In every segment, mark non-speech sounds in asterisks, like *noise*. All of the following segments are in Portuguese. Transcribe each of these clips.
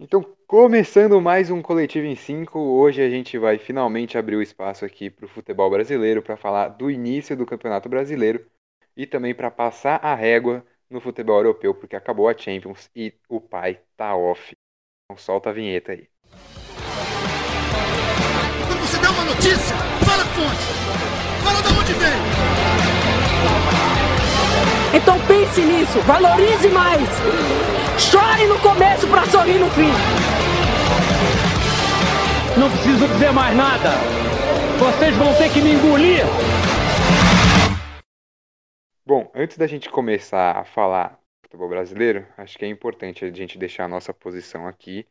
Então, começando mais um Coletivo em 5, hoje a gente vai finalmente abrir o espaço aqui para o futebol brasileiro para falar do início do Campeonato Brasileiro e também para passar a régua no futebol europeu, porque acabou a Champions e o pai tá off. Então solta a vinheta aí. Quando você der uma notícia, fala a fonte. Fala de onde vem. Então pense nisso, valorize mais. Chore no começo para sorrir no fim. Não preciso dizer mais nada. Vocês vão ter que me engolir. Bom, antes da gente começar a falar do futebol brasileiro, acho que é importante a gente deixar a nossa posição aqui,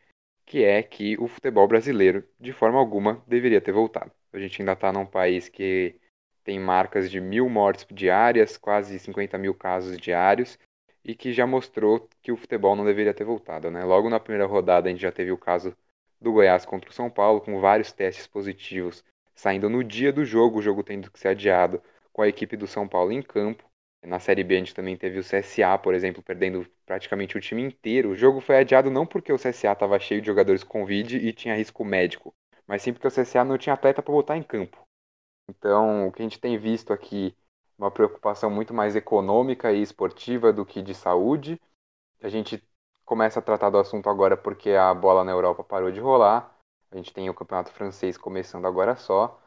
que é que o futebol brasileiro, de forma alguma, deveria ter voltado. A gente ainda está num país que tem marcas de mil mortes diárias, quase 50 mil casos diários, e que já mostrou que o futebol não deveria ter voltado. Né? Logo na primeira rodada, a gente já teve o caso do Goiás contra o São Paulo, com vários testes positivos saindo no dia do jogo, o jogo tendo que ser adiado com a equipe do São Paulo em campo. Na Série B a gente também teve o CSA, por exemplo, perdendo praticamente o time inteiro. O jogo foi adiado não porque o CSA estava cheio de jogadores com Covid e tinha risco médico, mas sim porque o CSA não tinha atleta para botar em campo. Então, o que a gente tem visto aqui uma preocupação muito mais econômica e esportiva do que de saúde. A gente começa a tratar do assunto agora porque a bola na Europa parou de rolar. A gente tem o campeonato francês começando agora só,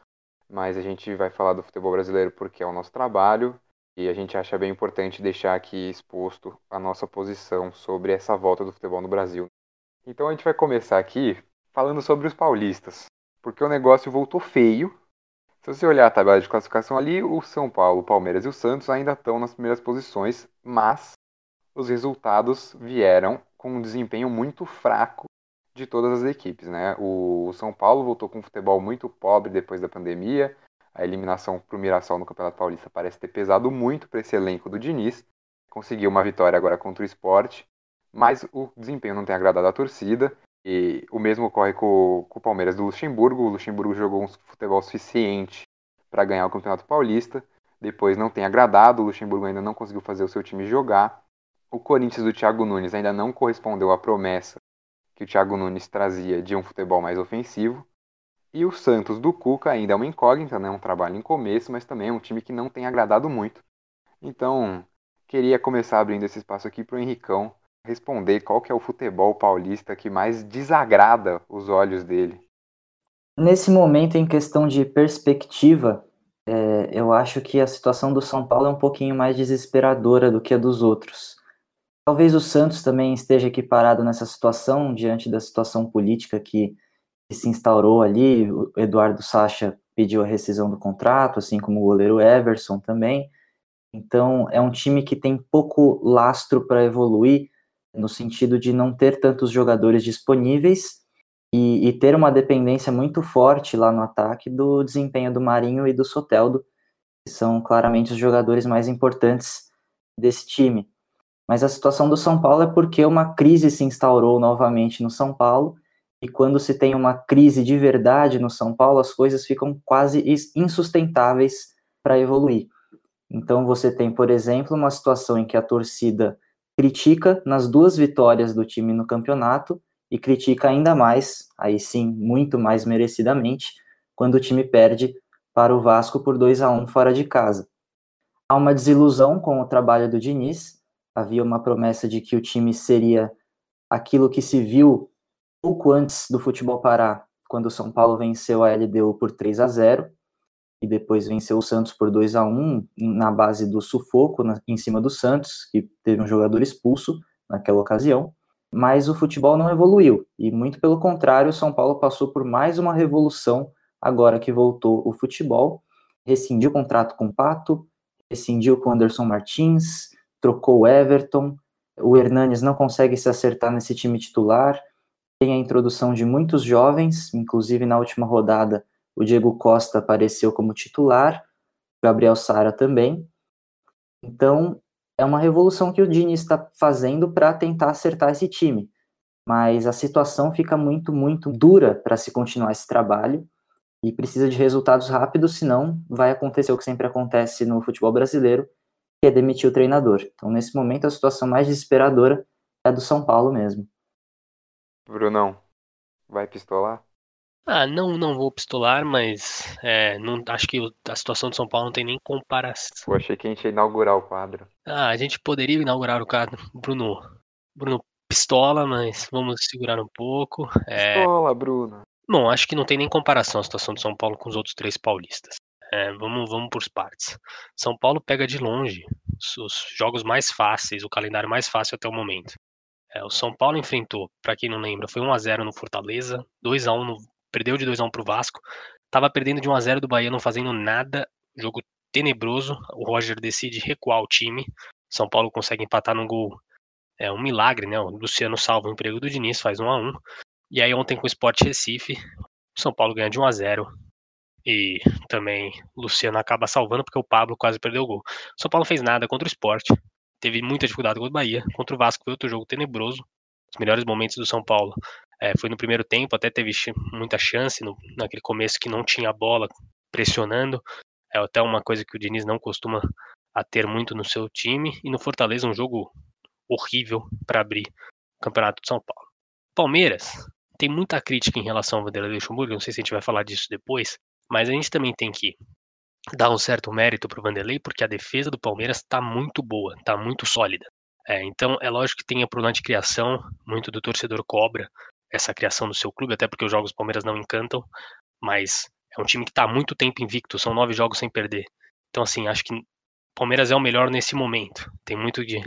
mas a gente vai falar do futebol brasileiro porque é o nosso trabalho e a gente acha bem importante deixar aqui exposto a nossa posição sobre essa volta do futebol no Brasil. Então a gente vai começar aqui falando sobre os paulistas, porque o negócio voltou feio se você olhar a tabela de classificação ali, o São Paulo, o Palmeiras e o Santos ainda estão nas primeiras posições, mas os resultados vieram com um desempenho muito fraco de todas as equipes. Né? O São Paulo voltou com um futebol muito pobre depois da pandemia. A eliminação para o Mirassol no Campeonato Paulista parece ter pesado muito para esse elenco do Diniz. Conseguiu uma vitória agora contra o esporte, mas o desempenho não tem agradado a torcida. E o mesmo ocorre com, com o Palmeiras do Luxemburgo. O Luxemburgo jogou um futebol suficiente para ganhar o Campeonato Paulista. Depois não tem agradado, o Luxemburgo ainda não conseguiu fazer o seu time jogar. O Corinthians do Thiago Nunes ainda não correspondeu à promessa que o Thiago Nunes trazia de um futebol mais ofensivo. E o Santos do Cuca ainda é uma incógnita, né? um trabalho em começo, mas também é um time que não tem agradado muito. Então, queria começar abrindo esse espaço aqui para o Henricão responder qual que é o futebol paulista que mais desagrada os olhos dele. Nesse momento, em questão de perspectiva, é, eu acho que a situação do São Paulo é um pouquinho mais desesperadora do que a dos outros. Talvez o Santos também esteja equiparado nessa situação, diante da situação política que, que se instaurou ali. O Eduardo Sacha pediu a rescisão do contrato, assim como o goleiro Everson também. Então, é um time que tem pouco lastro para evoluir no sentido de não ter tantos jogadores disponíveis e, e, ter uma dependência muito forte lá no ataque do desempenho do Marinho e do Soteldo, que são claramente os jogadores mais importantes desse time. Mas a situação do São Paulo é porque uma crise se instaurou novamente no São Paulo, e quando se tem uma crise de verdade no São Paulo, as coisas ficam quase insustentáveis para evoluir. Então você tem, por exemplo, uma situação em que a torcida critica nas duas vitórias do time no campeonato e critica ainda mais, aí sim, muito mais merecidamente, quando o time perde para o Vasco por 2 a 1 fora de casa. Há uma desilusão com o trabalho do Diniz, havia uma promessa de que o time seria aquilo que se viu pouco antes do futebol parar, quando o São Paulo venceu a LDU por 3 a 0 e depois venceu o Santos por 2 a 1 na base do sufoco na, em cima do Santos, que teve um jogador expulso naquela ocasião. Mas o futebol não evoluiu, e muito pelo contrário, o São Paulo passou por mais uma revolução agora que voltou o futebol. Rescindiu o contrato com o Pato, rescindiu com o Anderson Martins, trocou o Everton, o Hernanes não consegue se acertar nesse time titular, tem a introdução de muitos jovens, inclusive na última rodada o Diego Costa apareceu como titular, Gabriel Sara também. Então, é uma revolução que o Dini está fazendo para tentar acertar esse time. Mas a situação fica muito, muito dura para se continuar esse trabalho e precisa de resultados rápidos, senão vai acontecer o que sempre acontece no futebol brasileiro, que é demitir o treinador. Então, nesse momento, a situação mais desesperadora é a do São Paulo mesmo. Brunão, vai pistolar? Ah, não, não vou pistolar, mas é, não, acho que a situação de São Paulo não tem nem comparação. Pô, achei que a gente ia inaugurar o quadro. Ah, a gente poderia inaugurar o quadro. Bruno, Bruno pistola, mas vamos segurar um pouco. É, Pistola, Bruno. Bom, acho que não tem nem comparação a situação de São Paulo com os outros três paulistas. É, vamos, vamos por partes. São Paulo pega de longe os, os jogos mais fáceis, o calendário mais fácil até o momento. É, o São Paulo enfrentou, para quem não lembra, foi 1 a 0 no Fortaleza, 2 a 1 no, perdeu de 2 a 1 pro Vasco, tava perdendo de 1 a 0 do Bahia, não fazendo nada, jogo tenebroso. O Roger decide recuar o time. São Paulo consegue empatar num gol, é um milagre, né? O Luciano salva o emprego do Diniz, faz 1 a 1 e aí ontem com o Sport Recife, São Paulo ganha de 1 a 0 e também Luciano acaba salvando porque o Pablo quase perdeu o gol. São Paulo fez nada contra o Sport, teve muita dificuldade contra o Bahia, contra o Vasco foi outro jogo tenebroso. Os melhores momentos do São Paulo é, foi no primeiro tempo, até teve muita chance no, naquele começo que não tinha bola pressionando. É até uma coisa que o Diniz não costuma a ter muito no seu time. E no Fortaleza, um jogo horrível para abrir o Campeonato de São Paulo. Palmeiras tem muita crítica em relação ao Vanderlei Luxemburgo, não sei se a gente vai falar disso depois, mas a gente também tem que dar um certo mérito pro Vanderlei, porque a defesa do Palmeiras está muito boa, está muito sólida. É, então é lógico que tem a problema de criação, muito do torcedor cobra essa criação do seu clube, até porque os jogos do Palmeiras não encantam, mas é um time que está há muito tempo invicto, são nove jogos sem perder. Então assim, acho que o Palmeiras é o melhor nesse momento. Tem muito de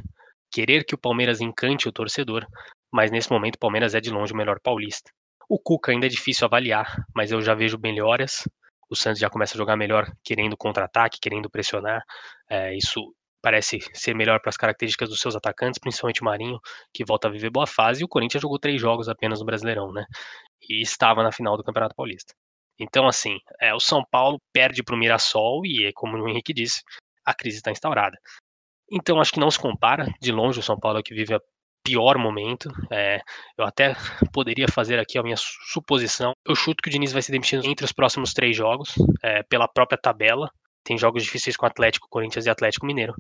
querer que o Palmeiras encante o torcedor, mas nesse momento o Palmeiras é de longe o melhor paulista. O Cuca ainda é difícil avaliar, mas eu já vejo melhoras. O Santos já começa a jogar melhor, querendo contra-ataque, querendo pressionar. É, isso parece ser melhor para as características dos seus atacantes, principalmente o Marinho, que volta a viver boa fase. E o Corinthians jogou três jogos apenas no Brasileirão, né? E estava na final do Campeonato Paulista. Então, assim, é, o São Paulo perde para o Mirassol e, como o Henrique disse, a crise está instaurada. Então, acho que não se compara. De longe, o São Paulo é o que vive a pior momento. É, eu até poderia fazer aqui a minha suposição. Eu chuto que o Diniz vai ser demitido entre os próximos três jogos, é, pela própria tabela. Tem jogos difíceis com Atlético, Corinthians e Atlético Mineiro.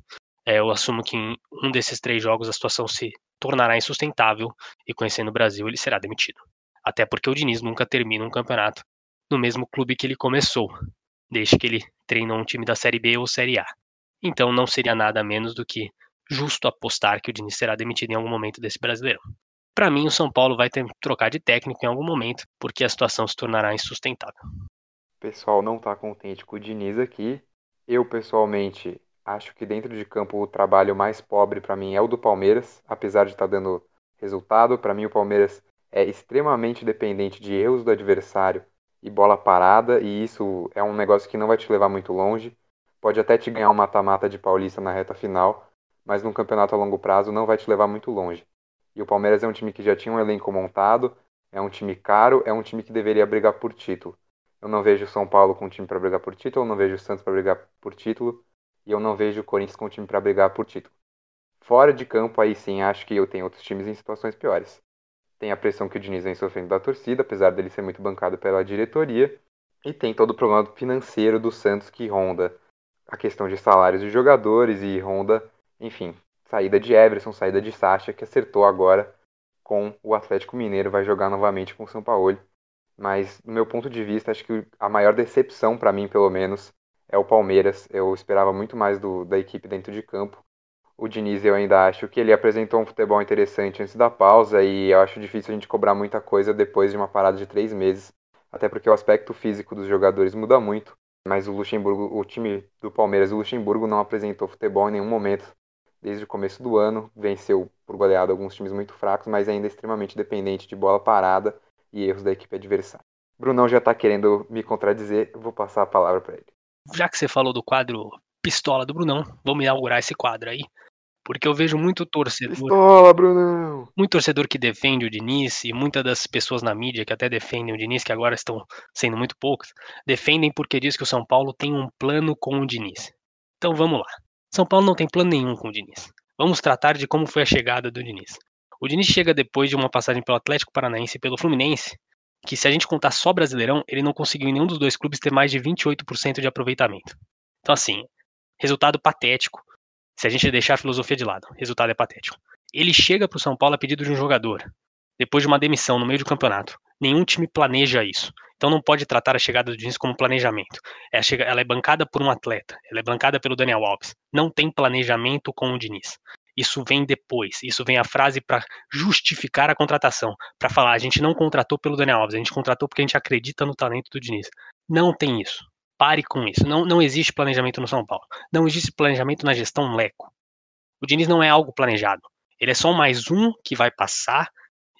É, eu assumo que em um desses três jogos a situação se tornará insustentável e conhecendo o Brasil ele será demitido. Até porque o Diniz nunca termina um campeonato no mesmo clube que ele começou, desde que ele treinou um time da Série B ou Série A. Então não seria nada menos do que justo apostar que o Diniz será demitido em algum momento desse brasileiro. Para mim, o São Paulo vai ter que trocar de técnico em algum momento, porque a situação se tornará insustentável. O pessoal não tá contente com o Diniz aqui. Eu, pessoalmente, acho que dentro de campo o trabalho mais pobre para mim é o do Palmeiras, apesar de estar dando resultado. Para mim, o Palmeiras é extremamente dependente de erros do adversário e bola parada, e isso é um negócio que não vai te levar muito longe. Pode até te ganhar um mata-mata de Paulista na reta final, mas num campeonato a longo prazo não vai te levar muito longe. E o Palmeiras é um time que já tinha um elenco montado, é um time caro, é um time que deveria brigar por título. Eu não vejo o São Paulo com um time para brigar por título, eu não vejo o Santos para brigar por título, e eu não vejo o Corinthians com um time para brigar por título. Fora de campo, aí sim, acho que eu tenho outros times em situações piores. Tem a pressão que o Diniz vem sofrendo da torcida, apesar dele ser muito bancado pela diretoria, e tem todo o problema financeiro do Santos que ronda a questão de salários de jogadores e ronda, enfim, saída de Everson, saída de Sacha, que acertou agora com o Atlético Mineiro, vai jogar novamente com o São Paulo. Mas, do meu ponto de vista, acho que a maior decepção para mim, pelo menos, é o Palmeiras. Eu esperava muito mais do, da equipe dentro de campo. O Diniz, eu ainda acho que ele apresentou um futebol interessante antes da pausa e eu acho difícil a gente cobrar muita coisa depois de uma parada de três meses. Até porque o aspecto físico dos jogadores muda muito. Mas o Luxemburgo, o time do Palmeiras, o Luxemburgo não apresentou futebol em nenhum momento desde o começo do ano. Venceu por goleada alguns times muito fracos, mas ainda extremamente dependente de bola parada e erros da equipe adversária. Brunão já tá querendo me contradizer, vou passar a palavra para ele. Já que você falou do quadro Pistola do Brunão, vamos inaugurar esse quadro aí. Porque eu vejo muito torcedor. Pistola, Brunão! Muito torcedor que defende o Diniz e muitas das pessoas na mídia que até defendem o Diniz, que agora estão sendo muito poucas, defendem porque diz que o São Paulo tem um plano com o Diniz. Então vamos lá. São Paulo não tem plano nenhum com o Diniz. Vamos tratar de como foi a chegada do Diniz. O Diniz chega depois de uma passagem pelo Atlético Paranaense e pelo Fluminense, que se a gente contar só Brasileirão, ele não conseguiu em nenhum dos dois clubes ter mais de 28% de aproveitamento. Então assim, resultado patético. Se a gente deixar a filosofia de lado, resultado é patético. Ele chega para o São Paulo a pedido de um jogador. depois de uma demissão no meio do campeonato. Nenhum time planeja isso. Então não pode tratar a chegada do Diniz como planejamento. É ela é bancada por um atleta, ela é bancada pelo Daniel Alves. Não tem planejamento com o Diniz. Isso vem depois. Isso vem a frase para justificar a contratação, para falar a gente não contratou pelo Daniel Alves, a gente contratou porque a gente acredita no talento do Diniz. Não tem isso. Pare com isso. Não, não existe planejamento no São Paulo. Não existe planejamento na gestão Leco. O Diniz não é algo planejado. Ele é só mais um que vai passar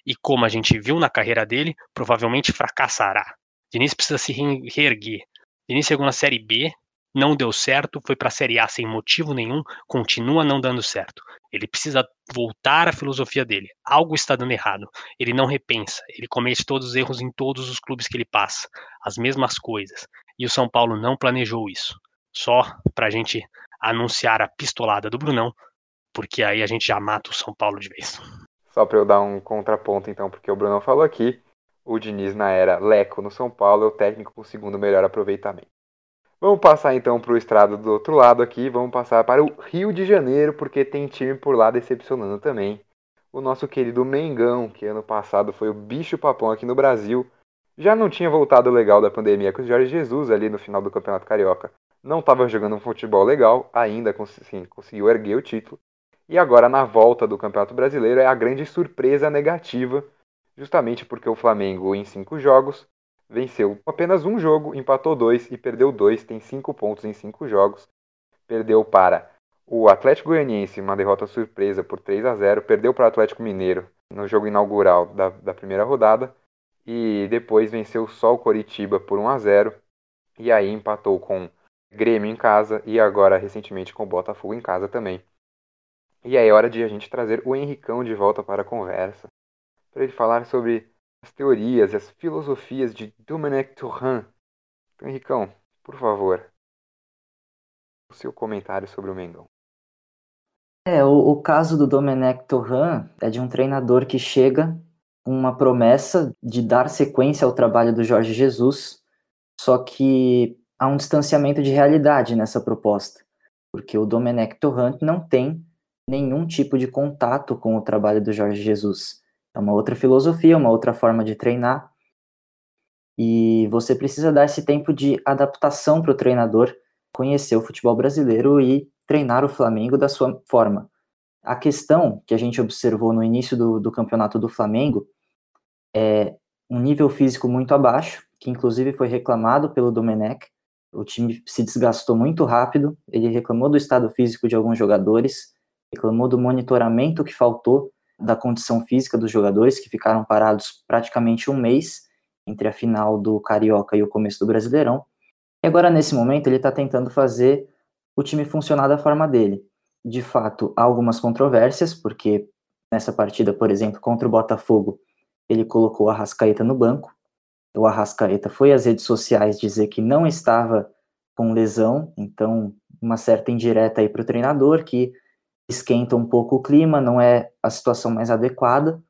e, como a gente viu na carreira dele, provavelmente fracassará. Diniz precisa se reerguer. Diniz chegou na Série B, não deu certo, foi para a Série A sem motivo nenhum, continua não dando certo. Ele precisa voltar à filosofia dele. Algo está dando errado. Ele não repensa. Ele comete todos os erros em todos os clubes que ele passa. As mesmas coisas. E o São Paulo não planejou isso. Só para a gente anunciar a pistolada do Brunão, porque aí a gente já mata o São Paulo de vez. Só para eu dar um contraponto, então, porque o Brunão falou aqui, o Diniz na era Leco no São Paulo é o técnico com o segundo melhor aproveitamento. Vamos passar então para o estrado do outro lado aqui, vamos passar para o Rio de Janeiro, porque tem time por lá decepcionando também. O nosso querido Mengão, que ano passado foi o bicho papão aqui no Brasil, já não tinha voltado legal da pandemia com o Jorge Jesus ali no final do Campeonato Carioca. Não estava jogando um futebol legal, ainda sim, conseguiu erguer o título. E agora na volta do Campeonato Brasileiro é a grande surpresa negativa, justamente porque o Flamengo em cinco jogos venceu apenas um jogo, empatou dois e perdeu dois, tem cinco pontos em cinco jogos. Perdeu para o Atlético Goianiense, uma derrota surpresa por 3 a 0 perdeu para o Atlético Mineiro no jogo inaugural da, da primeira rodada e depois venceu só o Coritiba por 1 a 0 e aí empatou com Grêmio em casa e agora recentemente com o Botafogo em casa também. E aí é hora de a gente trazer o Henricão de volta para a conversa, para ele falar sobre as teorias e as filosofias de Domenech Turan. Então, Henricão, por favor, o seu comentário sobre o Mengão. É, o, o caso do Domenech Torran é de um treinador que chega com uma promessa de dar sequência ao trabalho do Jorge Jesus, só que há um distanciamento de realidade nessa proposta, porque o Domenech Torran não tem nenhum tipo de contato com o trabalho do Jorge Jesus. É uma outra filosofia, uma outra forma de treinar. E você precisa dar esse tempo de adaptação para o treinador conhecer o futebol brasileiro e treinar o Flamengo da sua forma. A questão que a gente observou no início do, do campeonato do Flamengo é um nível físico muito abaixo, que inclusive foi reclamado pelo Domenech. O time se desgastou muito rápido, ele reclamou do estado físico de alguns jogadores, reclamou do monitoramento que faltou da condição física dos jogadores, que ficaram parados praticamente um mês entre a final do Carioca e o começo do Brasileirão. E agora, nesse momento, ele está tentando fazer o time funcionar da forma dele. De fato, há algumas controvérsias, porque nessa partida, por exemplo, contra o Botafogo, ele colocou a Arrascaeta no banco. O Arrascaeta foi às redes sociais dizer que não estava com lesão, então uma certa indireta aí para o treinador, que esquenta um pouco o clima, não é a situação mais adequada.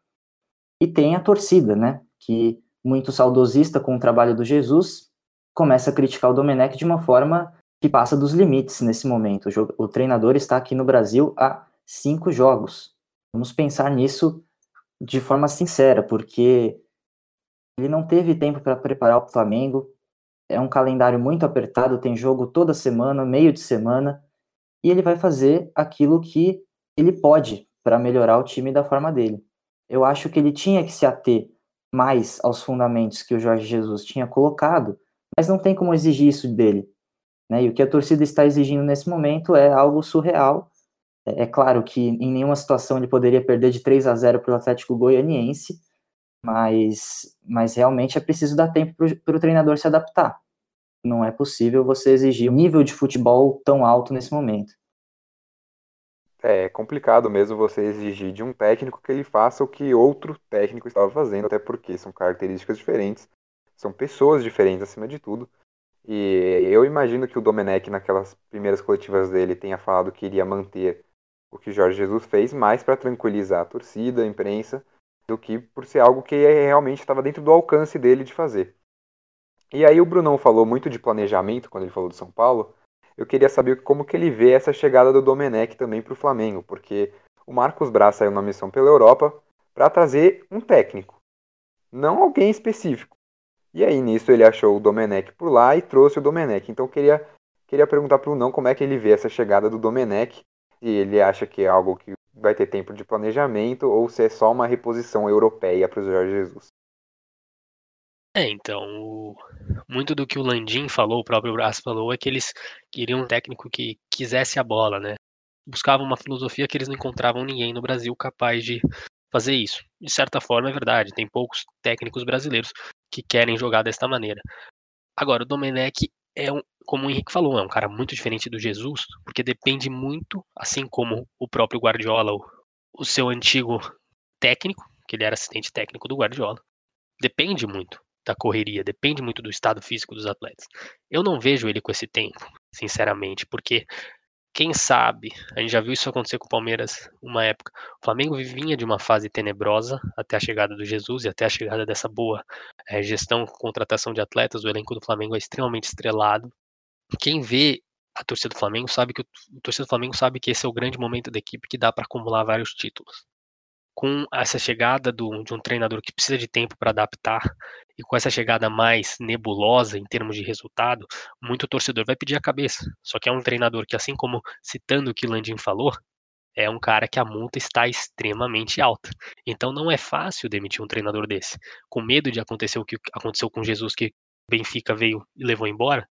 E tem a torcida, né? Que muito saudosista com o trabalho do Jesus começa a criticar o Domenech de uma forma que passa dos limites nesse momento. O, o treinador está aqui no Brasil há cinco jogos. Vamos pensar nisso de forma sincera, porque ele não teve tempo para preparar o Flamengo. É um calendário muito apertado, tem jogo toda semana, meio de semana e ele vai fazer aquilo que ele pode para melhorar o time da forma dele. Eu acho que ele tinha que se ater mais aos fundamentos que o Jorge Jesus tinha colocado, mas não tem como exigir isso dele. Né? E o que a torcida está exigindo nesse momento é algo surreal. É, é claro que em nenhuma situação ele poderia perder de 3 a 0 para o Atlético Goianiense, mas, mas realmente é preciso dar tempo para o treinador se adaptar não é possível você exigir um nível de futebol tão alto nesse momento. É complicado mesmo você exigir de um técnico que ele faça o que outro técnico estava fazendo, até porque são características diferentes, são pessoas diferentes acima de tudo. E eu imagino que o Domenech, naquelas primeiras coletivas dele, tenha falado que iria manter o que Jorge Jesus fez, mais para tranquilizar a torcida, a imprensa, do que por ser algo que realmente estava dentro do alcance dele de fazer. E aí o Brunão falou muito de planejamento quando ele falou do São Paulo. Eu queria saber como que ele vê essa chegada do Domenech também para o Flamengo, porque o Marcos Braz saiu na missão pela Europa, para trazer um técnico, não alguém específico. E aí nisso ele achou o Domenech por lá e trouxe o Domenech. Então eu queria queria perguntar para o não como é que ele vê essa chegada do Domenech, se ele acha que é algo que vai ter tempo de planejamento ou se é só uma reposição europeia para o Jorge Jesus. É, então, muito do que o Landim falou, o próprio Brás falou, é que eles queriam um técnico que quisesse a bola, né? Buscavam uma filosofia que eles não encontravam ninguém no Brasil capaz de fazer isso. De certa forma, é verdade, tem poucos técnicos brasileiros que querem jogar desta maneira. Agora, o Domenech é um, como o Henrique falou, é um cara muito diferente do Jesus, porque depende muito, assim como o próprio Guardiola, o, o seu antigo técnico, que ele era assistente técnico do Guardiola, depende muito da correria, depende muito do estado físico dos atletas. Eu não vejo ele com esse tempo, sinceramente, porque quem sabe, a gente já viu isso acontecer com o Palmeiras uma época. O Flamengo vinha de uma fase tenebrosa até a chegada do Jesus e até a chegada dessa boa é, gestão, contratação de atletas. O elenco do Flamengo é extremamente estrelado. Quem vê a torcida do Flamengo sabe que o, torcedor do Flamengo sabe que esse é o grande momento da equipe que dá para acumular vários títulos com essa chegada do, de um treinador que precisa de tempo para adaptar e com essa chegada mais nebulosa em termos de resultado, muito torcedor vai pedir a cabeça. Só que é um treinador que, assim como citando o que Landim falou, é um cara que a multa está extremamente alta. Então não é fácil demitir um treinador desse. Com medo de acontecer o que aconteceu com Jesus, que Benfica veio e levou embora,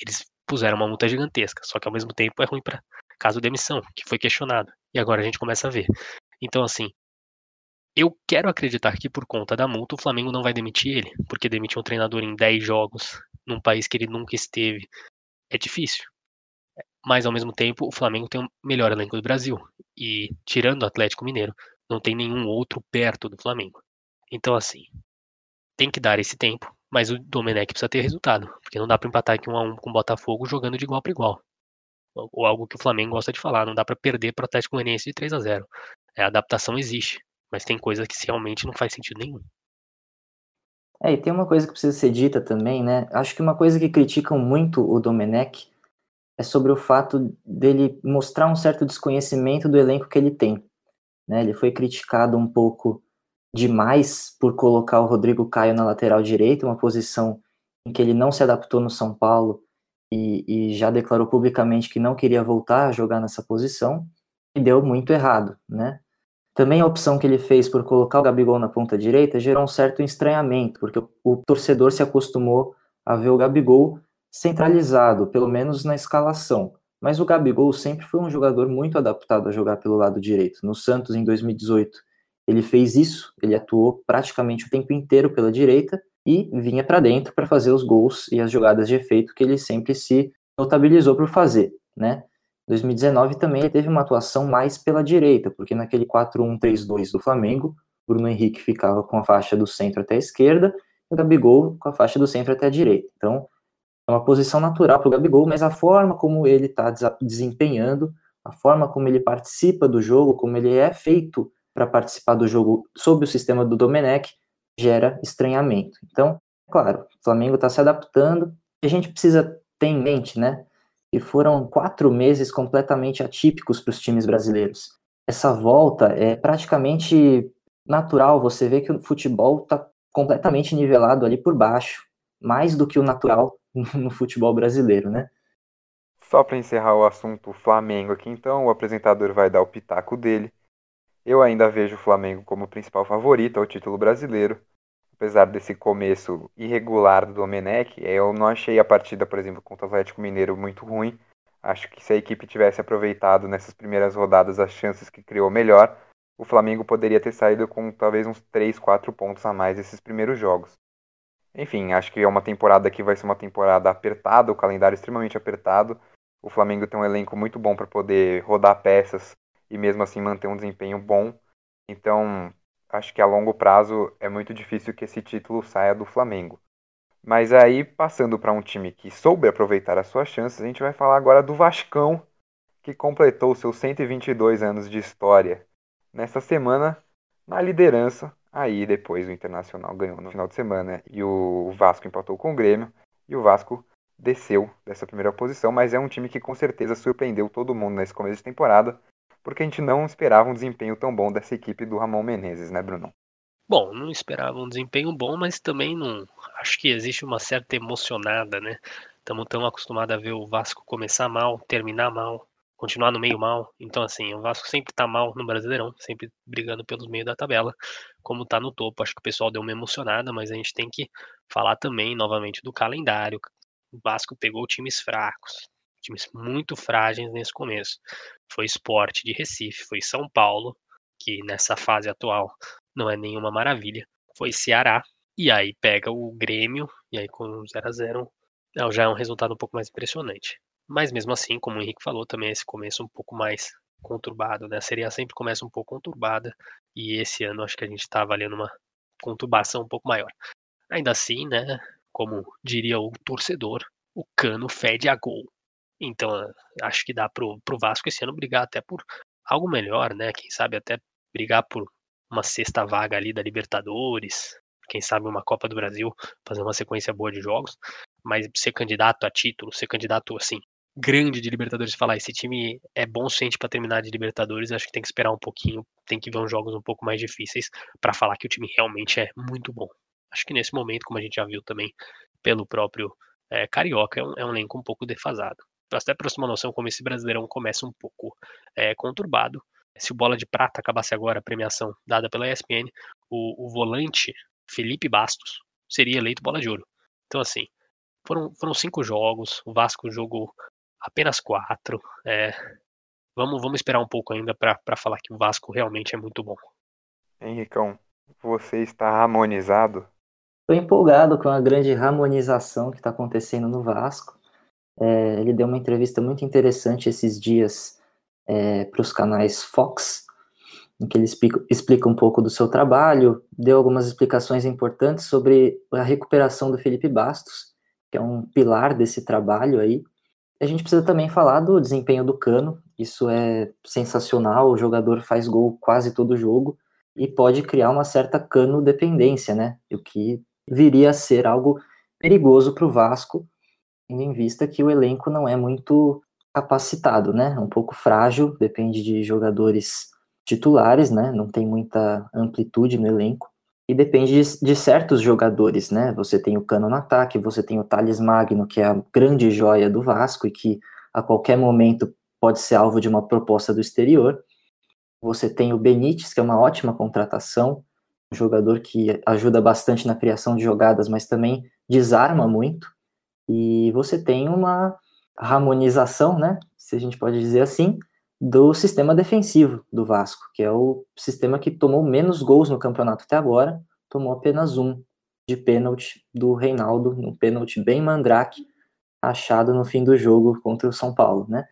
eles puseram uma multa gigantesca. Só que ao mesmo tempo é ruim para caso demissão, que foi questionado. E agora a gente começa a ver. Então, assim, eu quero acreditar que por conta da multa o Flamengo não vai demitir ele, porque demitir um treinador em 10 jogos num país que ele nunca esteve é difícil. Mas ao mesmo tempo, o Flamengo tem o melhor elenco do Brasil e tirando o Atlético Mineiro, não tem nenhum outro perto do Flamengo. Então assim, tem que dar esse tempo, mas o Domenech precisa ter resultado, porque não dá para empatar aqui um a um com o Botafogo jogando de igual para igual. Ou algo que o Flamengo gosta de falar, não dá para perder para o Atlético Goianiense de 3 a 0. É, a adaptação existe. Mas tem coisa que realmente não faz sentido nenhum. É, e tem uma coisa que precisa ser dita também, né? Acho que uma coisa que criticam muito o Domenech é sobre o fato dele mostrar um certo desconhecimento do elenco que ele tem. Né? Ele foi criticado um pouco demais por colocar o Rodrigo Caio na lateral direita, uma posição em que ele não se adaptou no São Paulo e, e já declarou publicamente que não queria voltar a jogar nessa posição, e deu muito errado, né? Também a opção que ele fez por colocar o Gabigol na ponta direita gerou um certo estranhamento, porque o, torcedor se acostumou a ver o Gabigol centralizado, pelo menos na escalação. Mas o Gabigol sempre foi um jogador muito adaptado a jogar pelo lado direito. No Santos, em 2018, ele fez isso, ele atuou praticamente o tempo inteiro pela direita e vinha para dentro para fazer os gols e as jogadas de efeito que ele sempre se notabilizou por fazer, né? 2019 também teve uma atuação mais pela direita, porque naquele 4-1-3-2 do Flamengo, Bruno Henrique ficava com a faixa do centro até a esquerda e o Gabigol com a faixa do centro até a direita. Então, é uma posição natural para o Gabigol, mas a forma como ele está desempenhando, a forma como ele participa do jogo, como ele é feito para participar do jogo sob o sistema do Domenech, gera estranhamento. Então, claro, o Flamengo está se adaptando e a gente precisa ter em mente, né? E foram quatro meses completamente atípicos para os times brasileiros. Essa volta é praticamente natural, você vê que o futebol está completamente nivelado ali por baixo, mais do que o natural no futebol brasileiro, né? Só para encerrar o assunto Flamengo aqui, então, o apresentador vai dar o pitaco dele. Eu ainda vejo o Flamengo como o principal favorito ao título brasileiro, apesar desse começo irregular do Domenech, eu não achei a partida, por exemplo, contra o Atlético Mineiro muito ruim. Acho que se a equipe tivesse aproveitado nessas primeiras rodadas as chances que criou melhor, o Flamengo poderia ter saído com talvez uns 3, 4 pontos a mais nesses primeiros jogos. Enfim, acho que é uma temporada que vai ser uma temporada apertada, o calendário extremamente apertado. O Flamengo tem um elenco muito bom para poder rodar peças e mesmo assim manter um desempenho bom. Então, acho que a longo prazo é muito difícil que esse título saia do Flamengo. Mas aí, passando para um time que soube aproveitar as suas chances, a gente vai falar agora do Vascão, que completou seus 122 anos de história. Nessa semana, na liderança, aí depois o Internacional ganhou no final de semana e o Vasco empatou com o Grêmio, e o Vasco desceu dessa primeira posição, mas é um time que com certeza surpreendeu todo mundo nesse começo de temporada. Porque a gente não esperava um desempenho tão bom dessa equipe do Ramon Menezes, né, Bruno? Bom, não esperava um desempenho bom, mas também não. Acho que existe uma certa emocionada, né? Estamos tão acostumados a ver o Vasco começar mal, terminar mal, continuar no meio mal. Então, assim, o Vasco sempre tá mal no Brasileirão, sempre brigando pelos meios da tabela, como tá no topo. Acho que o pessoal deu uma emocionada, mas a gente tem que falar também, novamente, do calendário. O Vasco pegou times fracos, times muito frágeis nesse começo. Foi Esporte de Recife, foi São Paulo, que nessa fase atual não é nenhuma maravilha. Foi Ceará, e aí pega o Grêmio, e aí com 0 a 0 já é um resultado um pouco mais impressionante. Mas mesmo assim, como o Henrique falou, também esse começo um pouco mais conturbado, né? A Série A sempre começa um pouco conturbada e esse ano acho que a gente está valendo uma conturbação um pouco maior. Ainda assim, né? Como diria o torcedor, o cano fede a gol. Então acho que dá pro, pro Vasco esse ano brigar até por algo melhor, né? Quem sabe até brigar por uma sexta vaga ali da Libertadores, quem sabe uma Copa do Brasil, fazer uma sequência boa de jogos, mas ser candidato a título, ser candidato assim, grande de Libertadores, falar esse time é bom o suficiente para terminar de Libertadores, acho que tem que esperar um pouquinho, tem que ver uns jogos um pouco mais difíceis para falar que o time realmente é muito bom. Acho que nesse momento, como a gente já viu também pelo próprio é, Carioca, é um, é um elenco um pouco defasado. Até para uma noção como esse Brasileirão começa um pouco é, conturbado. Se o Bola de Prata acabasse agora a premiação dada pela ESPN, o, o volante Felipe Bastos seria eleito Bola de Ouro. Então, assim, foram, foram cinco jogos, o Vasco jogou apenas quatro. É, vamos, vamos esperar um pouco ainda para falar que o Vasco realmente é muito bom. Henricão, você está harmonizado? Estou empolgado com a grande harmonização que está acontecendo no Vasco. É, ele deu uma entrevista muito interessante esses dias é, para os canais Fox, em que ele explica, explica um pouco do seu trabalho, deu algumas explicações importantes sobre a recuperação do Felipe Bastos, que é um pilar desse trabalho aí. A gente precisa também falar do desempenho do Cano, isso é sensacional, o jogador faz gol quase todo jogo e pode criar uma certa cano dependência, né? O que viria a ser algo perigoso para o Vasco, tendo em vista que o elenco não é muito capacitado, né? Um pouco frágil, depende de jogadores titulares, né? Não tem muita amplitude no elenco. E depende de, de, certos jogadores, né? Você tem o Cano no ataque, você tem o Thales Magno, que é a grande joia do Vasco e que a qualquer momento pode ser alvo de uma proposta do exterior. Você tem o Benítez, que é uma ótima contratação, um jogador que ajuda bastante na criação de jogadas, mas também desarma muito. E você tem uma harmonização, né? Se a gente pode dizer assim, do sistema defensivo do Vasco, que é o sistema que tomou menos gols no campeonato até agora, tomou apenas um de pênalti do Reinaldo, um pênalti bem mandrake, achado no fim do jogo contra o São Paulo, né?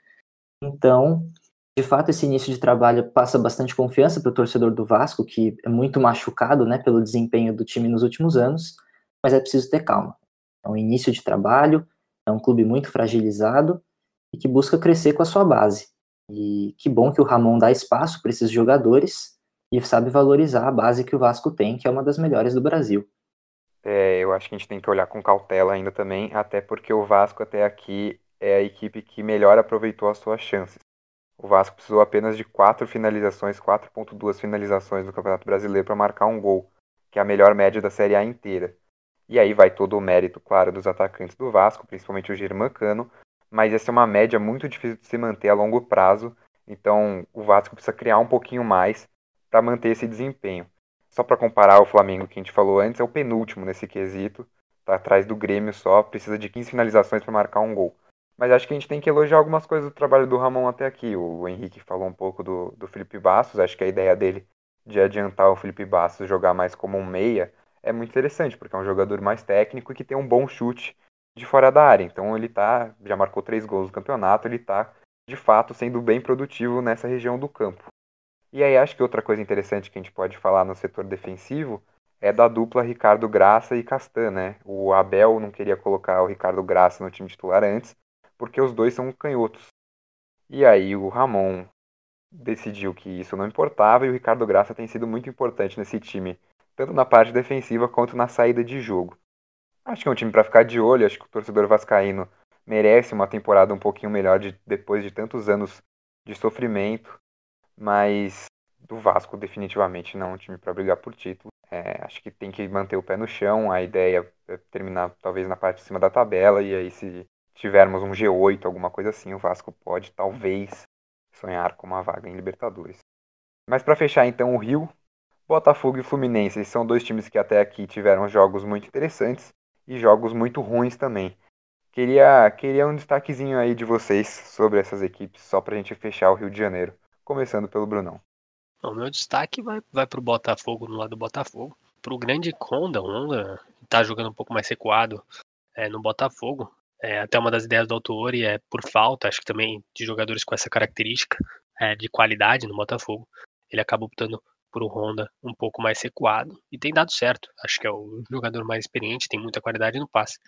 Então, de fato, esse início de trabalho passa bastante confiança para o torcedor do Vasco, que é muito machucado, né, pelo desempenho do time nos últimos anos, mas é preciso ter calma. É um início de trabalho, é um clube muito fragilizado e que busca crescer com a sua base. E que bom que o Ramon dá espaço para esses jogadores e sabe valorizar a base que o Vasco tem, que é uma das melhores do Brasil. É, eu acho que a gente tem que olhar com cautela ainda também, até porque o Vasco até aqui é a equipe que melhor aproveitou as suas chances. O Vasco precisou apenas de quatro finalizações, 4.2 finalizações no Campeonato Brasileiro para marcar um gol, que é a melhor média da Série A inteira. E aí vai todo o mérito, claro, dos atacantes do Vasco, principalmente o Germancano, mas essa é uma média muito difícil de se manter a longo prazo, então o Vasco precisa criar um pouquinho mais para manter esse desempenho. Só para comparar o Flamengo que a gente falou antes, é o penúltimo nesse quesito, está atrás do Grêmio só, precisa de 15 finalizações para marcar um gol. Mas acho que a gente tem que elogiar algumas coisas do trabalho do Ramon até aqui. O Henrique falou um pouco do, do Felipe Bastos, acho que a ideia dele de adiantar o Felipe Bastos jogar mais como um meia é muito interessante, porque é um jogador mais técnico e que tem um bom chute de fora da área. Então ele tá, já marcou três gols no campeonato, ele está de fato sendo bem produtivo nessa região do campo. E aí acho que outra coisa interessante que a gente pode falar no setor defensivo é da dupla Ricardo Graça e Castan, né? O Abel não queria colocar o Ricardo Graça no time titular antes, porque os dois são canhotos. E aí o Ramon decidiu que isso não importava e o Ricardo Graça tem sido muito importante nesse time, tanto na parte defensiva quanto na saída de jogo. Acho que é um time para ficar de olho. Acho que o torcedor vascaíno merece uma temporada um pouquinho melhor de, depois de tantos anos de sofrimento. mas do Vasco definitivamente não é um time para brigar por título. É, acho que tem que manter o pé no chão. A ideia é terminar talvez na parte de cima da tabela e aí se tivermos um G8, alguma coisa assim, o Vasco pode talvez sonhar com uma vaga em Libertadores. Mas para fechar então o Rio, Botafogo e Fluminense são dois times que até aqui tiveram jogos muito interessantes e jogos muito ruins também. Queria, queria um destaquezinho aí de vocês sobre essas equipes, só para a gente fechar o Rio de Janeiro, começando pelo Brunão. O meu destaque vai, vai pro Botafogo, no lado do Botafogo. Pro grande Honda, o Honda tá jogando um pouco mais recuado é, no Botafogo. É, até uma das ideias do Autori é por falta, acho que também de jogadores com essa característica é, de qualidade no Botafogo. Ele acaba optando por um Honda um pouco mais recuado e tem dado certo. Acho que é o jogador mais experiente, tem muita qualidade no passe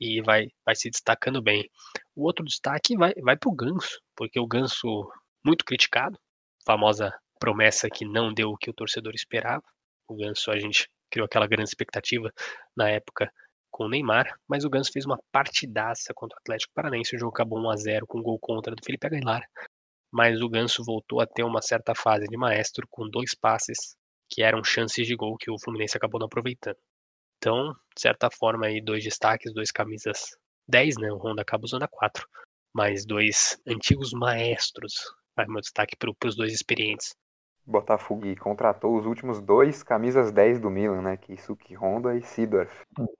e vai, vai se destacando bem. O outro destaque vai, vai para o Ganso, porque o Ganso, muito criticado, famosa promessa que não deu o que o torcedor esperava. O Ganso, a gente criou aquela grande expectativa na época com o Neymar, mas o Ganso fez uma partidaça contra o Atlético Paranaense. O jogo acabou 1 a 0 com gol contra do Felipe Aguilar. Mas o Ganso voltou a ter uma certa fase de maestro com dois passes que eram chances de gol que o Fluminense acabou não aproveitando. Então, de certa forma, aí dois destaques, dois camisas 10, né? O Honda acaba usando a 4. Mas dois antigos maestros. Vai meu destaque para os dois experientes. Botafogo contratou os últimos dois camisas 10 do Milan, né? Kisuke Honda e Sidorf.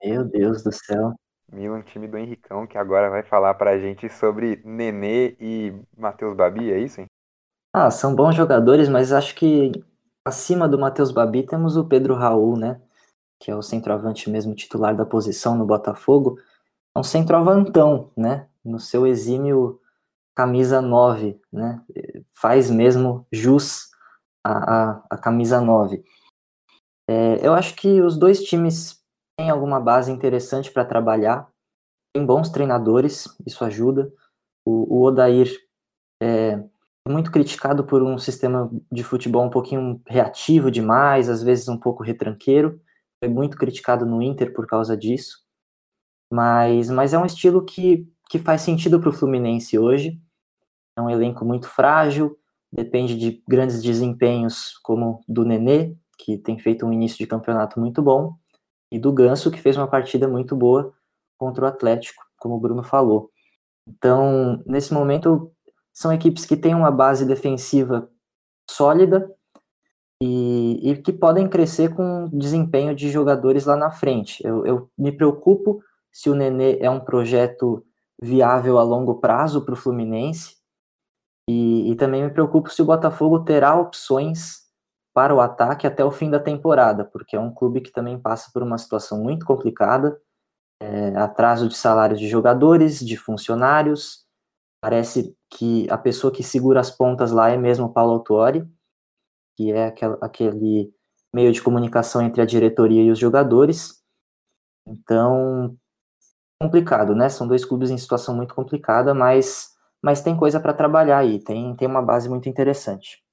Meu Deus do céu. Milan, time do Henricão, que agora vai falar pra gente sobre Nenê e Matheus Babi, é isso, hein? Ah, são bons jogadores, mas acho que acima do Matheus Babi temos o Pedro Raul, né? Que é o centroavante mesmo titular da posição no Botafogo. É um centroavantão, né? No seu exímio camisa 9, né? Faz mesmo jus a, a, a camisa 9. É, eu acho que os dois times têm alguma base interessante para trabalhar, tem bons treinadores, isso ajuda. O, o Odair é muito criticado por um sistema de futebol um pouquinho reativo demais, às vezes um pouco retranqueiro. Foi muito criticado no Inter por causa disso. Mas, mas é um estilo que, que faz sentido para o Fluminense hoje. É um elenco muito frágil, depende de grandes desempenhos como do Nenê, que tem feito um início de campeonato muito bom, e do Ganso, que fez uma partida muito boa contra o Atlético, como o Bruno falou. Então, nesse momento, são equipes que têm uma base defensiva sólida e, e que podem crescer com desempenho de jogadores lá na frente. Eu, eu me preocupo se o Nenê é um projeto viável a longo prazo para o Fluminense, e, e também me preocupo se o Botafogo terá opções para o ataque até o fim da temporada, porque é um clube que também passa por uma situação muito complicada, é, atraso de salários de jogadores, de funcionários. Parece que a pessoa que segura as pontas lá é mesmo o Paulo Autuori, que é aquel, aquele meio de comunicação entre a diretoria e os jogadores. Então, complicado, né? São dois clubes em situação muito complicada, mas mas tem coisa para trabalhar aí, tem, tem uma base muito interessante.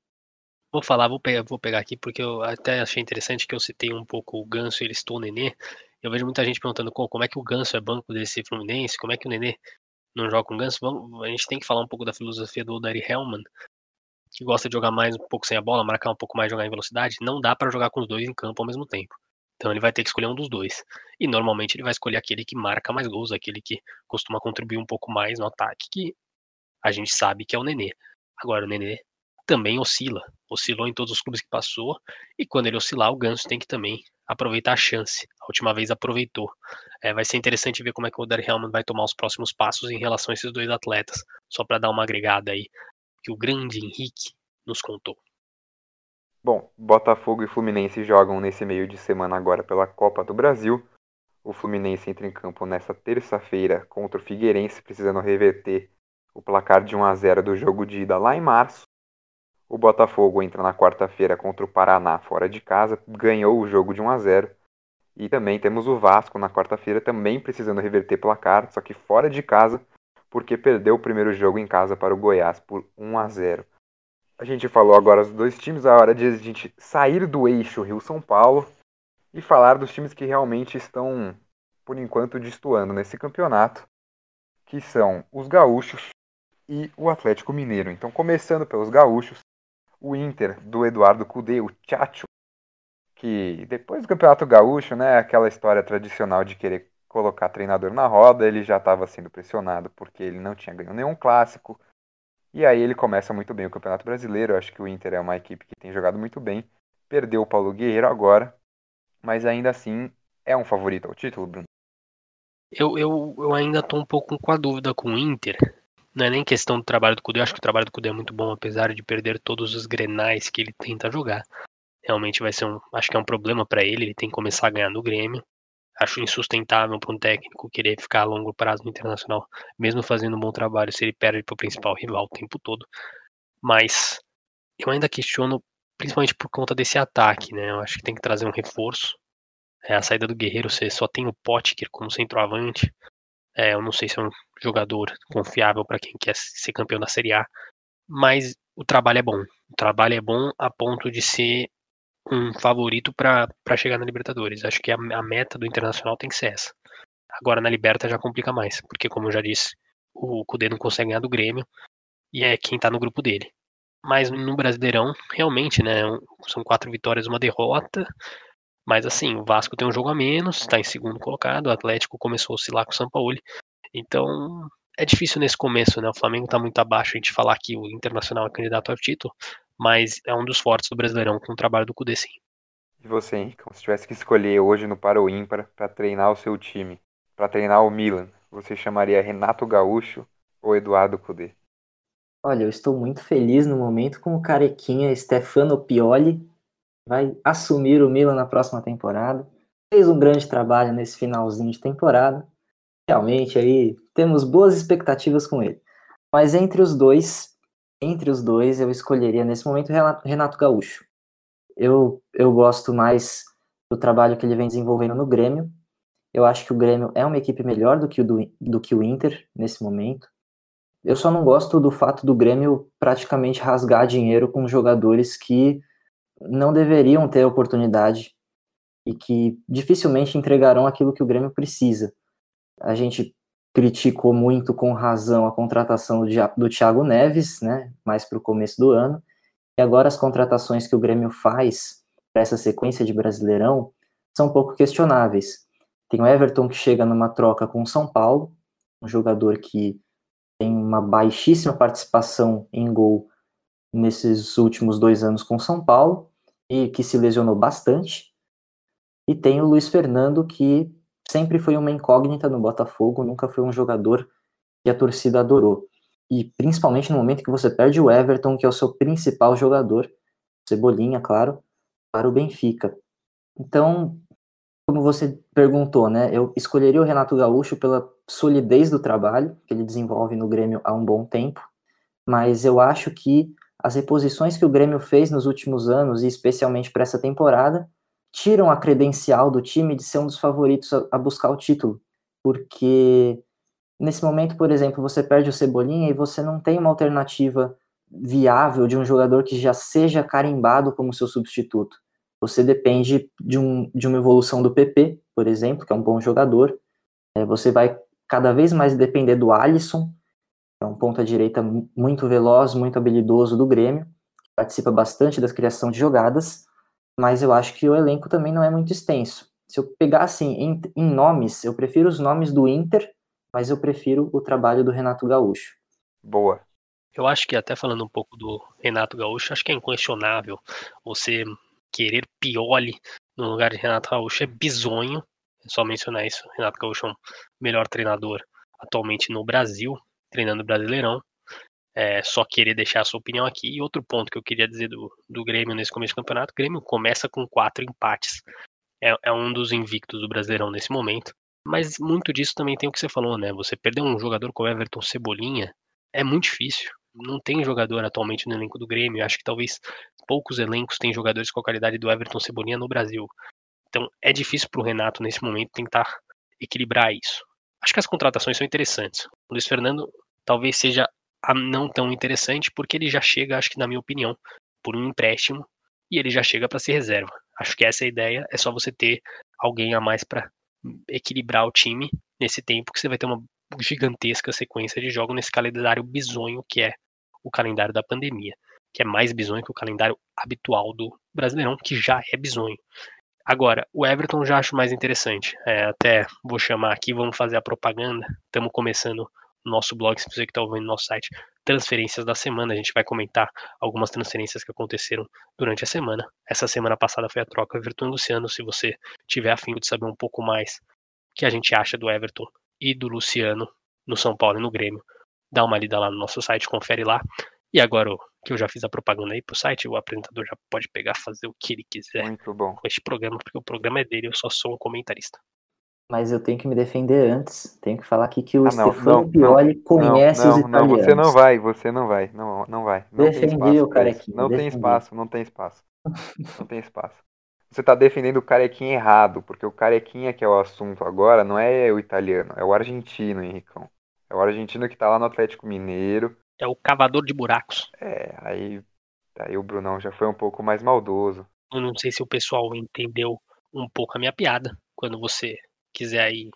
Vou falar, vou pegar, vou pegar aqui, porque eu até achei interessante que eu citei um pouco o Ganso e ele estou o Nenê. Eu vejo muita gente perguntando como é que o Ganso é banco desse Fluminense, como é que o Nenê não joga com o Ganso. Vamos, a gente tem que falar um pouco da filosofia do Dari Hellman, que gosta de jogar mais um pouco sem a bola, marcar um pouco mais, jogar em velocidade. Não dá para jogar com os dois em campo ao mesmo tempo. Então ele vai ter que escolher um dos dois. E normalmente ele vai escolher aquele que marca mais gols, aquele que costuma contribuir um pouco mais no ataque, que a gente sabe que é o Nenê. Agora, o Nenê também oscila, oscilou em todos os clubes que passou, e quando ele oscilar, o Ganso tem que também aproveitar a chance. A última vez aproveitou. É, vai ser interessante ver como é que o Oder Hellman vai tomar os próximos passos em relação a esses dois atletas, só para dar uma agregada aí, que o grande Henrique nos contou. Bom, Botafogo e Fluminense jogam nesse meio de semana agora pela Copa do Brasil. O Fluminense entra em campo nessa terça-feira contra o Figueirense, precisando reverter o placar de 1 a 0 do jogo de ida lá em março. O Botafogo entra na quarta-feira contra o Paraná fora de casa, ganhou o jogo de 1 a 0. E também temos o Vasco na quarta-feira também precisando reverter placar, só que fora de casa, porque perdeu o primeiro jogo em casa para o Goiás por 1 a 0. A gente falou agora dos dois times, a hora de a gente sair do eixo Rio-São Paulo e falar dos times que realmente estão, por enquanto, destoando nesse campeonato, que são os gaúchos, e o Atlético Mineiro. Então, começando pelos gaúchos, o Inter do Eduardo Cudê, o Chacho, que depois do Campeonato Gaúcho, né, aquela história tradicional de querer colocar treinador na roda, ele já estava sendo pressionado porque ele não tinha ganho nenhum clássico. E aí ele começa muito bem o Campeonato Brasileiro. Eu acho que o Inter é uma equipe que tem jogado muito bem. Perdeu o Paulo Guerreiro agora, mas ainda assim é um favorito ao título, Bruno. Eu, eu, eu ainda estou um pouco com a dúvida com o Inter. Não é nem questão do trabalho do Cudê. Eu acho que o trabalho do Cudê é muito bom, apesar de perder todos os grenais que ele tenta jogar. Realmente vai ser um. Acho que é um problema para ele. Ele tem que começar a ganhar no Grêmio. Acho insustentável para um técnico querer ficar a longo prazo no internacional, mesmo fazendo um bom trabalho, se ele perde para o principal rival o tempo todo. Mas eu ainda questiono, principalmente por conta desse ataque, né? Eu acho que tem que trazer um reforço. É, a saída do Guerreiro, você só tem o Potker como centroavante. É, eu não sei se é um jogador confiável para quem quer ser campeão da Série A, mas o trabalho é bom. O trabalho é bom a ponto de ser um favorito para chegar na Libertadores. Acho que a, a, meta do Internacional tem que ser essa. Agora na Liberta já complica mais, porque como eu já disse, o Cudê não consegue ganhar do Grêmio e é quem tá no grupo dele. Mas no Brasileirão, realmente, né, são quatro vitórias uma derrota. Mas assim, o Vasco tem um jogo a menos, está em segundo colocado, o Atlético começou a oscilar com o São Paulo. Então, é difícil nesse começo, né? O Flamengo está muito abaixo, a gente falar que o Internacional é candidato ao título, mas é um dos fortes do Brasileirão com o trabalho do Cudê, sim. E você, Henrique, se tivesse que escolher hoje no Para o Ímpar para treinar o seu time, para treinar o Milan, você chamaria Renato Gaúcho ou Eduardo Cudê? Olha, eu estou muito feliz no momento com o carequinha Stefano Pioli vai assumir o Milan na próxima temporada. Fez um grande trabalho nesse finalzinho de temporada. Realmente aí temos boas expectativas com ele. Mas entre os dois, entre os dois, eu escolheria nesse momento Renato Gaúcho. Eu, eu gosto mais do trabalho que ele vem desenvolvendo no Grêmio. Eu acho que o Grêmio é uma equipe melhor do que o, do, do que o Inter nesse momento. Eu só não gosto do fato do Grêmio praticamente rasgar dinheiro com jogadores que não deveriam ter oportunidade e que dificilmente entregarão aquilo que o Grêmio precisa. A gente criticou muito com razão a contratação do Thiago Neves, né, mais para o começo do ano, e agora as contratações que o Grêmio faz para essa sequência de Brasileirão são um pouco questionáveis. Tem o Everton que chega numa troca com o São Paulo, um jogador que tem uma baixíssima participação em gol nesses últimos dois anos com São Paulo e que se lesionou bastante. E tem o Luiz Fernando, que sempre foi uma incógnita no Botafogo, nunca foi um jogador que a torcida adorou. E principalmente no momento que você perde o Everton, que é o seu principal jogador, Cebolinha, claro, para o Benfica. Então, como você perguntou, né, eu escolheria o Renato Gaúcho pela solidez do trabalho que ele desenvolve no Grêmio há um bom tempo, mas eu acho que as reposições que o Grêmio fez nos últimos anos, e especialmente para essa temporada, tiram a credencial do time de ser um dos favoritos a, a buscar o título. Porque nesse momento, por exemplo, você perde o Cebolinha e você não tem uma alternativa viável de um jogador que já seja carimbado como seu substituto. Você depende de, um, de uma evolução do PP, por exemplo, que é um bom jogador. É, você vai cada vez mais depender do Alisson, é um ponta-direita muito veloz, muito habilidoso do Grêmio, participa bastante da criação de jogadas, mas eu acho que o elenco também não é muito extenso. Se eu pegar assim em, em nomes, eu prefiro os nomes do Inter, mas eu prefiro o trabalho do Renato Gaúcho. Boa. Eu acho que até falando um pouco do Renato Gaúcho, acho que é inquestionável você querer Pioli no lugar de Renato Gaúcho é bizonho. É só mencionar isso. Renato Gaúcho é o melhor treinador atualmente no Brasil, treinando Brasileirão. É, só querer deixar a sua opinião aqui. E outro ponto que eu queria dizer do, do Grêmio nesse começo do campeonato: o Grêmio começa com quatro empates. É, é um dos invictos do Brasileirão nesse momento. Mas muito disso também tem o que você falou, né? Você perder um jogador como Everton Cebolinha é muito difícil. Não tem jogador atualmente no elenco do Grêmio. Acho que talvez poucos elencos têm jogadores com a qualidade do Everton Cebolinha no Brasil. Então é difícil para o Renato nesse momento tentar equilibrar isso. Acho que as contratações são interessantes. O Luiz Fernando talvez seja não tão interessante, porque ele já chega, acho que na minha opinião, por um empréstimo e ele já chega para ser reserva. Acho que essa é a ideia, é só você ter alguém a mais para equilibrar o time nesse tempo que você vai ter uma gigantesca sequência de jogos nesse calendário bizonho que é o calendário da pandemia. Que é mais bizonho que o calendário habitual do Brasileirão, que já é bizonho. Agora, o Everton já acho mais interessante. É, até vou chamar aqui, vamos fazer a propaganda. Estamos começando nosso blog, se você que está ouvindo no nosso site, transferências da semana. A gente vai comentar algumas transferências que aconteceram durante a semana. Essa semana passada foi a troca Everton e Luciano. Se você tiver afim de saber um pouco mais o que a gente acha do Everton e do Luciano no São Paulo e no Grêmio, dá uma lida lá no nosso site, confere lá. E agora que eu já fiz a propaganda aí pro site, o apresentador já pode pegar fazer o que ele quiser Muito bom. com este programa, porque o programa é dele, eu só sou um comentarista. Mas eu tenho que me defender antes. Tenho que falar aqui que o Ah, não, Stefano não, Pioli conhece não, os não, não, italianos. você não vai, você não vai, não, não vai. Não tem Defendi espaço o carequinha, Não tem defendi. espaço, não tem espaço. Não tem espaço. Você tá defendendo o carequinha errado, porque o carequinha que é o assunto agora não é o italiano, é o argentino, Henricão. É o argentino que tá lá no Atlético Mineiro. É o cavador de buracos. É, aí, aí o Brunão já foi um pouco mais maldoso. Eu não sei se o pessoal entendeu um pouco a minha piada. Quando você quiser aí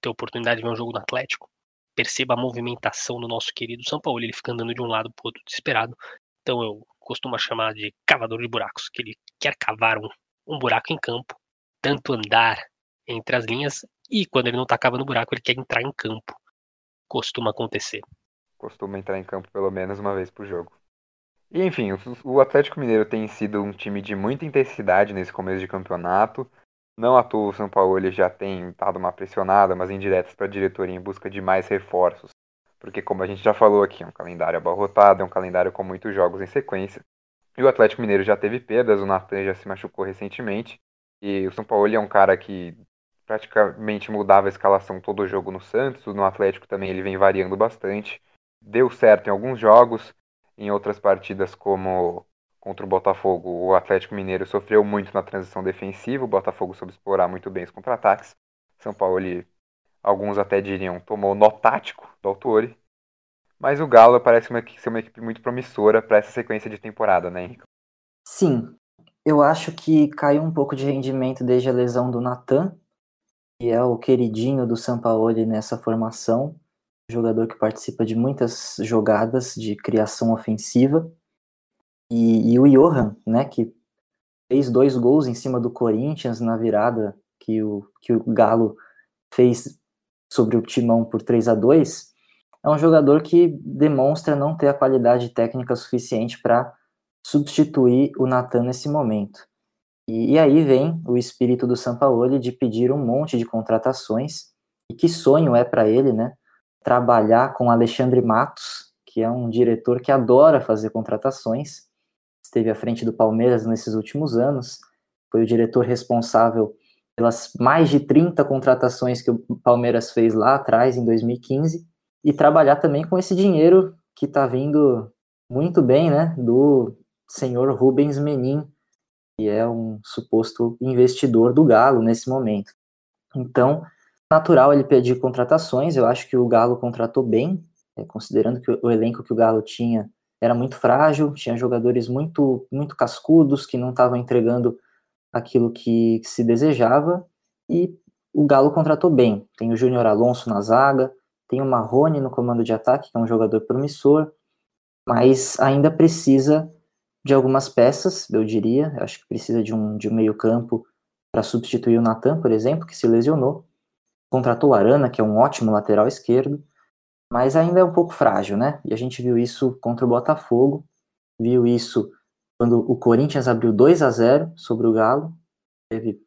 ter oportunidade de ver um jogo do Atlético, perceba a movimentação do nosso querido São Paulo. Ele fica andando de um lado pro outro desesperado. Então eu costumo chamar de cavador de buracos, que ele quer cavar um, um buraco em campo, tanto andar entre as linhas, e quando ele não tá cavando buraco, ele quer entrar em campo. Costuma acontecer. Costuma entrar em campo pelo menos uma vez por jogo. E enfim, o, o Atlético Mineiro tem sido um time de muita intensidade nesse começo de campeonato. Não à toa o São Paulo ele já tem dado uma pressionada, mas indiretas para a diretoria em busca de mais reforços. Porque como a gente já falou aqui, é um calendário abarrotado, é um calendário com muitos jogos em sequência. E o Atlético Mineiro já teve perdas, o Natan já se machucou recentemente. E o São Paulo é um cara que praticamente mudava a escalação todo jogo no Santos, no Atlético também ele vem variando bastante. Deu certo em alguns jogos, em outras partidas como contra o Botafogo, o Atlético Mineiro sofreu muito na transição defensiva, o Botafogo soube explorar muito bem os contra-ataques. São Paulo, ele, alguns até diriam, tomou nó tático do Autori. Mas o Galo parece uma, ser uma equipe muito promissora para essa sequência de temporada, né, Henrique? Sim, eu acho que caiu um pouco de rendimento desde a lesão do Natan, que é o queridinho do Sampaoli nessa formação, jogador que participa de muitas jogadas de criação ofensiva. E, e, o Johan, né, que fez dois gols em cima do Corinthians na virada que o, que o Galo fez sobre o Timão por 3 a 2 é um jogador que demonstra não ter a qualidade técnica suficiente para substituir o Natan nesse momento. E, e, aí vem o espírito do Sampaoli de pedir um monte de contratações, e que sonho é para ele, né? Trabalhar com Alexandre Matos, que é um diretor que adora fazer contratações, esteve à frente do Palmeiras nesses últimos anos, foi o diretor responsável pelas mais de 30 contratações que o Palmeiras fez lá atrás, em 2015, e trabalhar também com esse dinheiro que está vindo muito bem, né, do senhor Rubens Menin, que é um suposto investidor do Galo nesse momento. Então, natural ele pedir contratações, eu acho que o Galo contratou bem, é, considerando que o elenco que o Galo tinha era muito frágil, tinha jogadores muito, muito cascudos que não estavam entregando aquilo que, se desejava, e o Galo contratou bem. Tem o Júnior Alonso na zaga, tem o Marrone no comando de ataque, que é um jogador promissor, mas ainda precisa de algumas peças, eu diria. Eu acho que precisa de um, de um meio-campo para substituir o Natan, por exemplo, que se lesionou. Contratou o Arana, que é um ótimo lateral esquerdo, mas ainda é um pouco frágil, né? E a gente viu isso contra o Botafogo, viu isso quando o Corinthians abriu 2 a 0 sobre o Galo, teve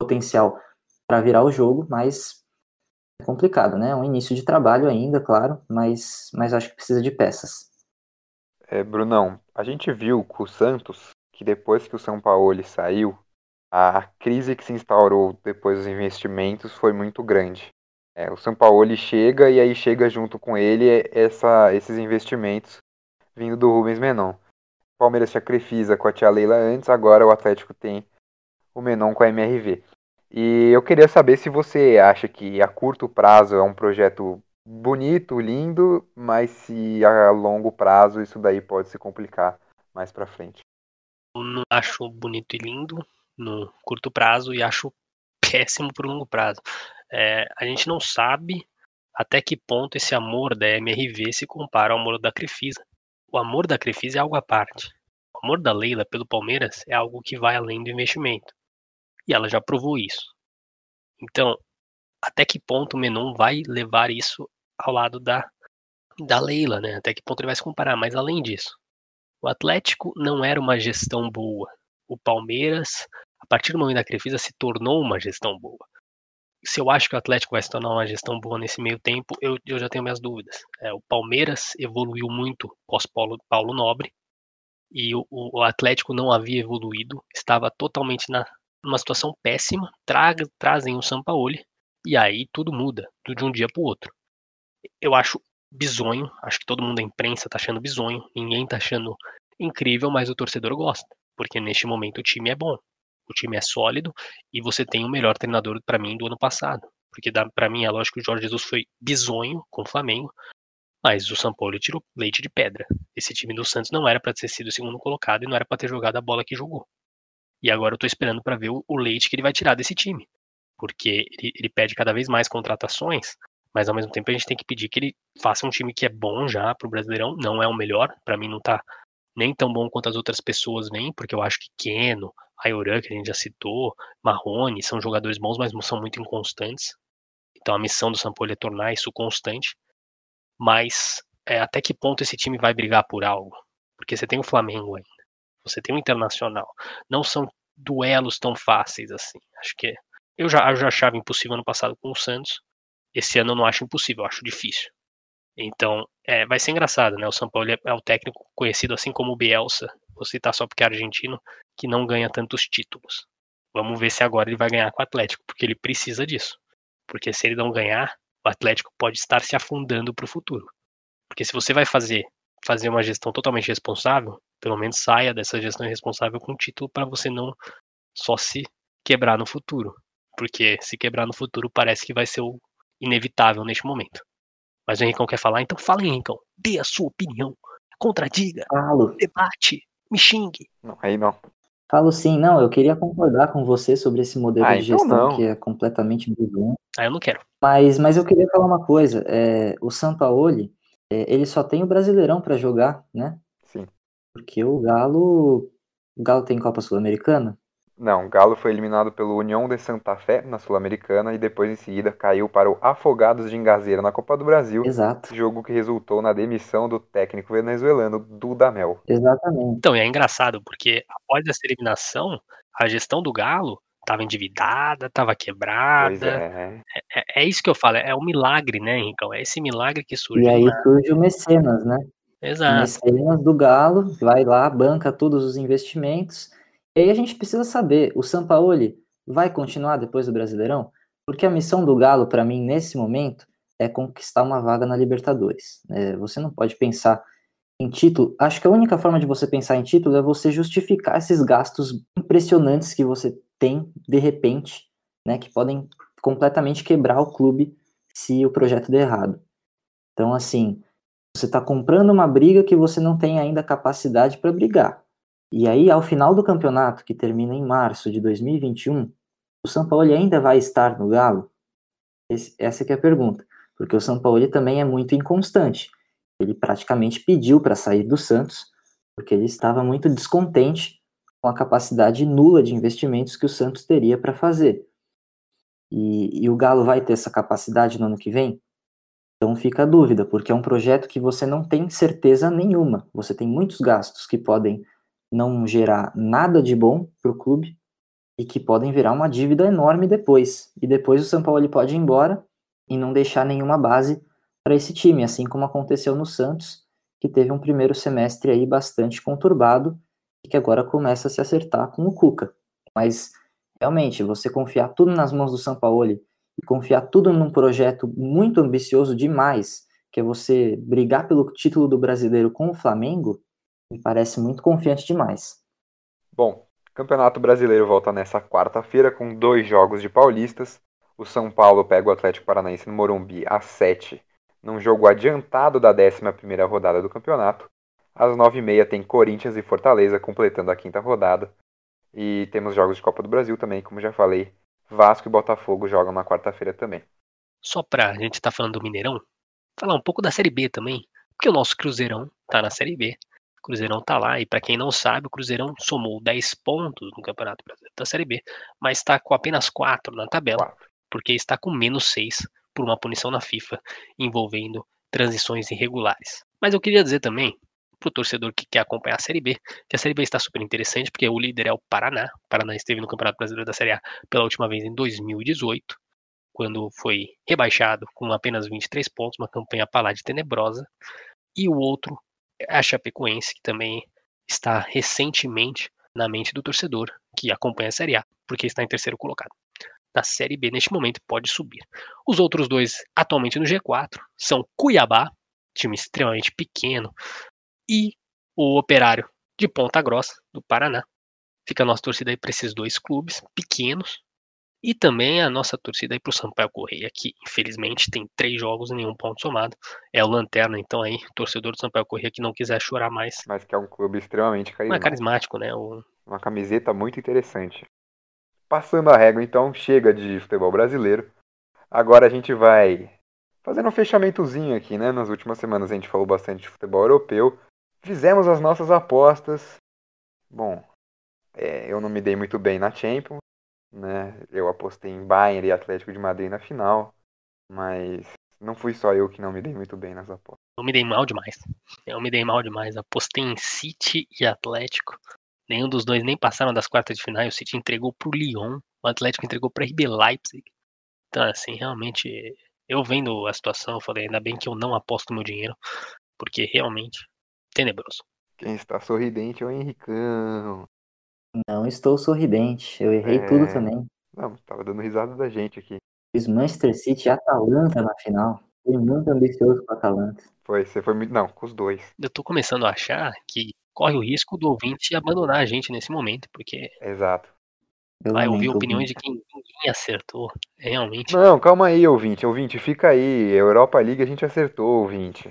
potencial para virar o jogo, mas é complicado, né? É um início de trabalho ainda, claro, mas, mas acho que precisa de peças. É, Brunão, a gente viu com o Santos que depois que o São Paulo saiu, a crise que se instaurou depois dos investimentos foi muito grande. É, o São Paulo chega e aí chega junto com ele essa, esses investimentos vindo do Rubens Menon. O Palmeiras tinha Crefisa com a tia Leila antes, agora o Atlético tem o Menon com a MRV. E eu queria saber se você acha que a curto prazo é um projeto bonito, lindo, mas se a longo prazo isso daí pode se complicar mais para frente. Eu não acho bonito e lindo no curto prazo e acho péssimo por longo prazo. É, a gente não sabe até que ponto esse amor da MRV se compara ao amor da Crefisa. O amor da Crefisa é algo à parte. O amor da Leila pelo Palmeiras é algo que vai além do investimento. E ela já provou isso. Então, até que ponto o Menon vai levar isso ao lado da, da Leila, né? Até que ponto ele vai se comparar. Mas além disso, o Atlético não era uma gestão boa. O Palmeiras, a partir do momento da Crefisa, se tornou uma gestão boa. Se eu acho que o Atlético vai se tornar uma gestão boa nesse meio tempo, eu, eu já tenho minhas dúvidas. É, o Palmeiras evoluiu muito pós Paulo, Paulo Nobre e o, o, Atlético não havia evoluído, estava totalmente na, numa situação péssima. Tra, trazem o Sampaoli e aí tudo muda de um dia para o outro. Eu acho bizonho, acho que todo mundo da imprensa tá achando bizonho, ninguém tá achando incrível, mas o torcedor gosta, porque neste momento o time é bom, o time é sólido e você tem o melhor treinador para mim do ano passado. Porque para mim é lógico que o Jorge Jesus foi bizonho com o Flamengo, mas o São Paulo tirou leite de pedra. Esse time do Santos não era para ter sido o segundo colocado e não era para ter jogado a bola que jogou. E agora eu tô esperando para ver o, o, leite que ele vai tirar desse time. Porque ele, ele pede cada vez mais contratações, mas ao mesmo tempo a gente tem que pedir que ele faça um time que é bom já pro Brasileirão. Não é o melhor, para mim não tá nem tão bom quanto as outras pessoas vêm, porque eu acho que Keno, Ayoran, que a gente já citou, Marrone, são jogadores bons, mas são muito inconstantes. Então a missão do Sampoli é tornar isso constante. Mas é, até que ponto esse time vai brigar por algo? Porque você tem o Flamengo ainda, você tem o Internacional. Não são duelos tão fáceis assim. Acho que eu já, eu já achava impossível no passado com o Santos. Esse ano eu não acho impossível, eu acho difícil. Então, é, vai ser engraçado, né? O São Paulo é o técnico conhecido assim como o Bielsa, vou citar só porque é argentino, que não ganha tantos títulos. Vamos ver se agora ele vai ganhar com o Atlético, porque ele precisa disso. Porque se ele não ganhar, o Atlético pode estar se afundando para o futuro. Porque se você vai fazer fazer uma gestão totalmente responsável, pelo menos saia dessa gestão irresponsável com título para você não só se quebrar no futuro. Porque se quebrar no futuro parece que vai ser o inevitável neste momento. Mas o Henricão quer falar, então fala, Henricão. Dê a sua opinião. Contradiga. Falo. Debate. Me xingue. Não, aí não. Falo sim, não, eu queria concordar com você sobre esse modelo Ah, de então gestão não. que é completamente bizonho. Ah, eu não quero. Mas, mas eu queria falar uma coisa, é, o Sampaoli, é, ele só tem o Brasileirão para jogar, né? Sim. Porque o Galo, o Galo tem Copa Sul-Americana? Não, o Galo foi eliminado pelo União de Santa Fé na Sul-Americana e depois em seguida caiu para o Afogados de Engazeira na Copa do Brasil, Exato, jogo que resultou na demissão do técnico venezuelano Dudamel. exatamente. Então, e é engraçado, porque após essa eliminação, a gestão do Galo estava endividada, estava Pois quebrada. é. É, é isso que eu falo, é um milagre, né, Henricão? É esse milagre que surge. E aí na- surge o Mecenas, né? O Exato. Mecenas do Galo, vai lá, banca todos os investimentos. E aí a gente precisa saber, o Sampaoli vai continuar depois do Brasileirão? Porque a missão do Galo, para mim, nesse momento, é conquistar uma vaga na Libertadores. É, você não pode pensar em título. Acho que a única forma de você pensar em título é você justificar esses gastos impressionantes que você tem de repente, né, que podem completamente quebrar o clube se o projeto der errado. Então, assim, você está comprando uma briga que você não tem ainda capacidade para brigar. E aí, ao final do campeonato, que termina em março de 2021, o São Paulo ainda vai estar no Galo? Esse- essa é a pergunta. Porque o São Paulo também é muito inconstante. Ele praticamente pediu para sair do Santos, porque ele estava muito descontente com a capacidade nula de investimentos que o Santos teria para fazer. E, e o Galo vai ter essa capacidade no ano que vem? Então fica a dúvida, porque é um projeto que você não tem certeza nenhuma. Você tem muitos gastos que podem não gerar nada de bom para o clube e que podem virar uma dívida enorme depois. E depois o São Paulo ele pode ir embora e não deixar nenhuma base para esse time, assim como aconteceu no Santos, que teve um primeiro semestre aí bastante conturbado e que agora começa a se acertar com o Cuca. Mas realmente, você confiar tudo nas mãos do São Paulo e confiar tudo num projeto muito ambicioso demais, que é você brigar pelo título do brasileiro com o Flamengo, me parece muito confiante demais. Bom, Campeonato Brasileiro volta nessa quarta-feira com dois jogos de paulistas. O São Paulo pega o Atlético Paranaense no Morumbi às 7, num jogo adiantado da 11ª rodada do campeonato. Às 9h30 tem Corinthians e Fortaleza completando a quinta rodada. E temos jogos de Copa do Brasil também, como já falei. Vasco e Botafogo jogam na quarta-feira também. Só pra gente tá falando do Mineirão, falar um pouco da Série B também, porque o nosso Cruzeirão tá na Série B, Cruzeirão tá lá, e para quem não sabe, o Cruzeirão somou 10 pontos no Campeonato Brasileiro da Série B, mas está com apenas 4 na tabela, porque está com menos 6 por uma punição na FIFA envolvendo transições irregulares. Mas eu queria dizer também para o torcedor que quer acompanhar a Série B, que a Série B está super interessante, porque o líder é o Paraná. O Paraná esteve no Campeonato Brasileiro da Série A pela última vez em 2018, quando foi rebaixado com apenas 23 pontos, uma campanha para lá de tenebrosa. E o outro a Chapecoense, que também está recentemente na mente do torcedor que acompanha a Série A, porque está em terceiro colocado. Na Série B, neste momento, pode subir. Os outros dois, atualmente no G4, são Cuiabá, time extremamente pequeno, e o Operário de Ponta Grossa, do Paraná. Fica a nossa torcida aí para esses dois clubes pequenos, e também a nossa torcida aí pro Sampaio Correia, que infelizmente tem três jogos e nenhum ponto somado. É o Lanterna, então aí, torcedor do Sampaio Correia que não quiser chorar mais. Mas que é um clube extremamente carismático. É carismático, né? O... Uma camiseta muito interessante. Passando a régua, então, chega de futebol brasileiro. Agora a gente vai fazendo um fechamentozinho aqui, né? Nas últimas semanas a gente falou bastante de futebol europeu. Fizemos as nossas apostas. Bom, é, eu não me dei muito bem na Champions né? Eu apostei em Bayern e Atlético de Madrid na final, mas não fui só eu que não me dei muito bem nas apostas. Eu me dei mal demais. Eu me dei mal demais. Apostei em City e Atlético. Nenhum dos dois nem passaram das quartas de final. O City entregou pro Lyon, o Atlético entregou para RB Leipzig. Então, assim, realmente, eu vendo a situação, eu falei, ainda bem que eu não aposto meu dinheiro, porque realmente tenebroso. Quem está sorridente é o Henricão. Não estou sorridente. Eu errei é... tudo também. Não, tava dando risada da gente aqui. Fiz Manchester City e Atalanta na final. Fui muito ambicioso com a Atalanta. Foi, você foi muito. Não, com os dois. Eu tô começando a achar que corre o risco do ouvinte abandonar a gente nesse momento, porque. Exato. Eu vai ouvir opiniões de quem ninguém acertou, realmente. Não, calma aí, ouvinte. Ouvinte, fica aí. Europa League a gente acertou, ouvinte.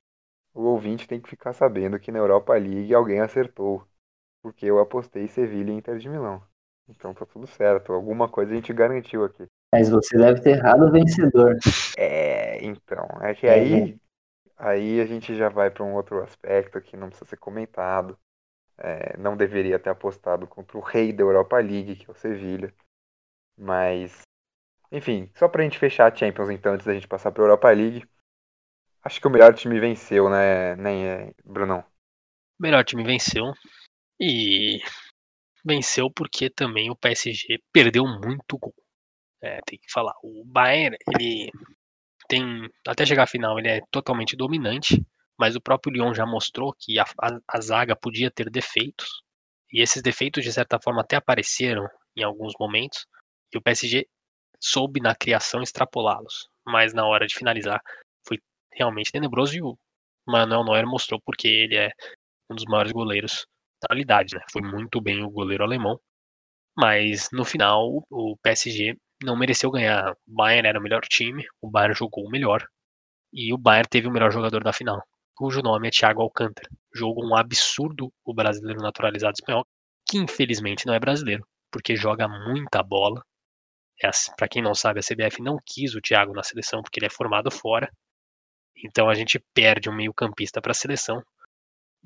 O ouvinte tem que ficar sabendo que na Europa League alguém acertou porque eu apostei Sevilha e Inter de Milão. Então tá tudo certo. Alguma coisa a gente garantiu aqui. Mas você deve ter errado o vencedor. É, então. É que é, aí, né? aí a gente já vai para um outro aspecto que não precisa ser comentado. É, não deveria ter apostado contra o rei da Europa League, que é o Sevilha. Mas, enfim, só pra gente fechar a Champions então, antes da gente passar pra Europa League. Acho que o melhor time venceu, né, nem é, Brunão? O melhor time venceu. E venceu porque também o PSG perdeu muito gol. É, tem que falar. O Bayern, ele tem. Até chegar à final, ele é totalmente dominante. Mas o próprio Lyon já mostrou que a, a, a zaga podia ter defeitos. E esses defeitos, de certa forma, até apareceram em alguns momentos. E o PSG soube na criação extrapolá-los. Mas na hora de finalizar, foi realmente tenebroso. E o Manuel Neuer mostrou porque ele é um dos maiores goleiros né? Foi muito bem o goleiro alemão, mas no final o PSG não mereceu ganhar. O Bayern era o melhor time, o Bayern jogou o melhor e o Bayern teve o melhor jogador da final, cujo nome é Thiago Alcântara. Jogou um absurdo o brasileiro naturalizado espanhol, que infelizmente não é brasileiro, porque joga muita bola. É, para quem não sabe, a CBF não quis o Thiago na seleção porque ele é formado fora. Então a gente perde um meio-campista para a seleção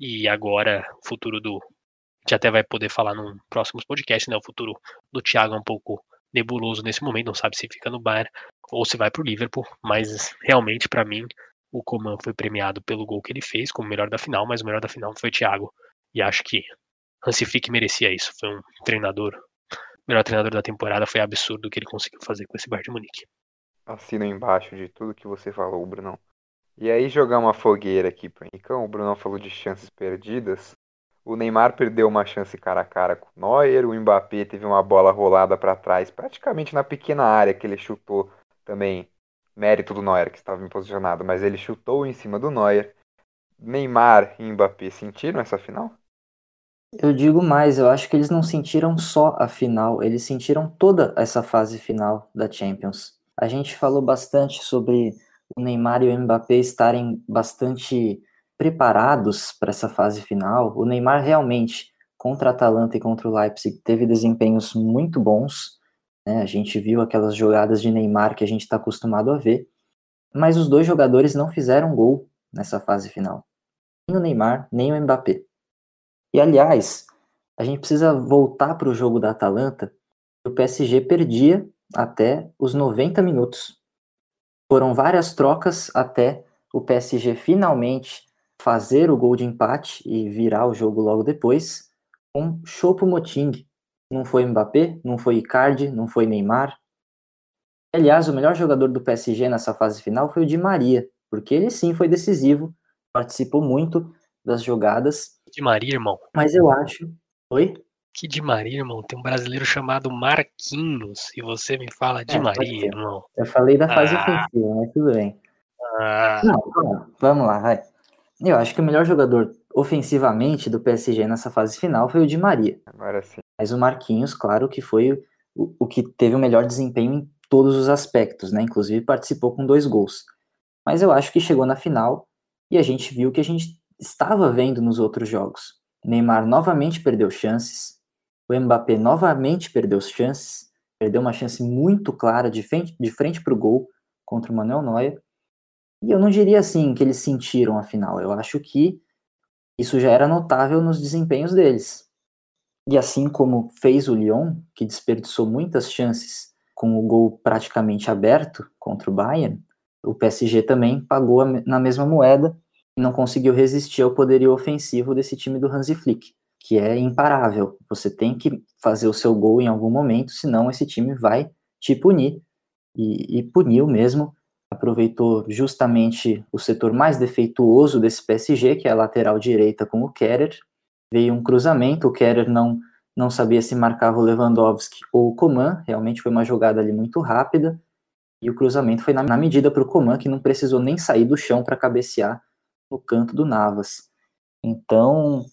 e agora, o futuro do. A gente até vai poder falar num próximo podcast, né? O futuro do Thiago é um pouco nebuloso nesse momento, não sabe se fica no Bayern ou se vai pro Liverpool, mas realmente para mim o Coman foi premiado pelo gol que ele fez como melhor da final, mas o melhor da final foi o Thiago. E acho que Hansi Flick merecia isso. Foi um treinador, o melhor treinador da temporada, foi absurdo o que ele conseguiu fazer com esse Bayern de Munique. Assino embaixo de tudo que você falou, Bruno. E aí jogar uma fogueira aqui pro Henricão, o Bruno falou de chances perdidas. O Neymar perdeu uma chance cara a cara com o Neuer, o Mbappé teve uma bola rolada para trás, praticamente na pequena área que ele chutou também. Mérito do Neuer que estava posicionado, mas ele chutou em cima do Neuer. Neymar e Mbappé sentiram essa final? Eu digo mais, eu acho que eles não sentiram só a final, eles sentiram toda essa fase final da Champions. A gente falou bastante sobre o Neymar e o Mbappé estarem bastante preparados para essa fase final. O Neymar realmente, contra a Atalanta e contra o Leipzig, teve desempenhos muito bons. Né? A gente viu aquelas jogadas de Neymar que a gente está acostumado a ver. Mas os dois jogadores não fizeram gol nessa fase final. Nem o Neymar, nem o Mbappé. E aliás, a gente precisa voltar para o jogo da Atalanta. O PSG perdia até os 90 minutos. Foram várias trocas até o PSG finalmente fazer o gol de empate e virar o jogo logo depois com Choupo-Moting. Não foi Mbappé, não foi Icardi, não foi Neymar. Aliás, o melhor jogador do PSG nessa fase final foi o Di Maria, porque ele sim foi decisivo, participou muito das jogadas. Di Maria, irmão. Mas eu acho. Oi? Que Di Maria, irmão? Tem um brasileiro chamado Marquinhos e você me fala Di é, Maria, irmão. Eu falei da fase ah. ofensiva, mas tudo bem. Ah. Não, vamos lá, vai. Eu acho que o melhor jogador ofensivamente do PSG nessa fase final foi o Di Maria. Agora sim. Mas o Marquinhos, claro que foi o, o que teve o melhor desempenho em todos os aspectos, né? Inclusive participou com dois gols. Mas eu acho que chegou na final e a gente viu que a gente estava vendo nos outros jogos. Neymar novamente perdeu chances, o Mbappé novamente perdeu chances, perdeu uma chance muito clara de frente, de frente para o gol contra o Manuel Neuer. E eu não diria assim que eles sentiram a final, eu acho que isso já era notável nos desempenhos deles. E assim como fez o Lyon, que desperdiçou muitas chances com o gol praticamente aberto contra o Bayern, o PSG também pagou na mesma moeda e não conseguiu resistir ao poderio ofensivo desse time do Hansi Flick, que é imparável. Você tem que fazer o seu gol em algum momento, senão esse time vai te punir. E, e puniu mesmo, aproveitou justamente o setor mais defeituoso desse PSG, que é a lateral direita com o Kerer. Veio um cruzamento, o Kerer não, não sabia se marcava o Lewandowski ou o Coman, realmente foi uma jogada ali muito rápida, e o cruzamento foi na, na medida para o Coman, que não precisou nem sair do chão para cabecear no canto do Navas. Então,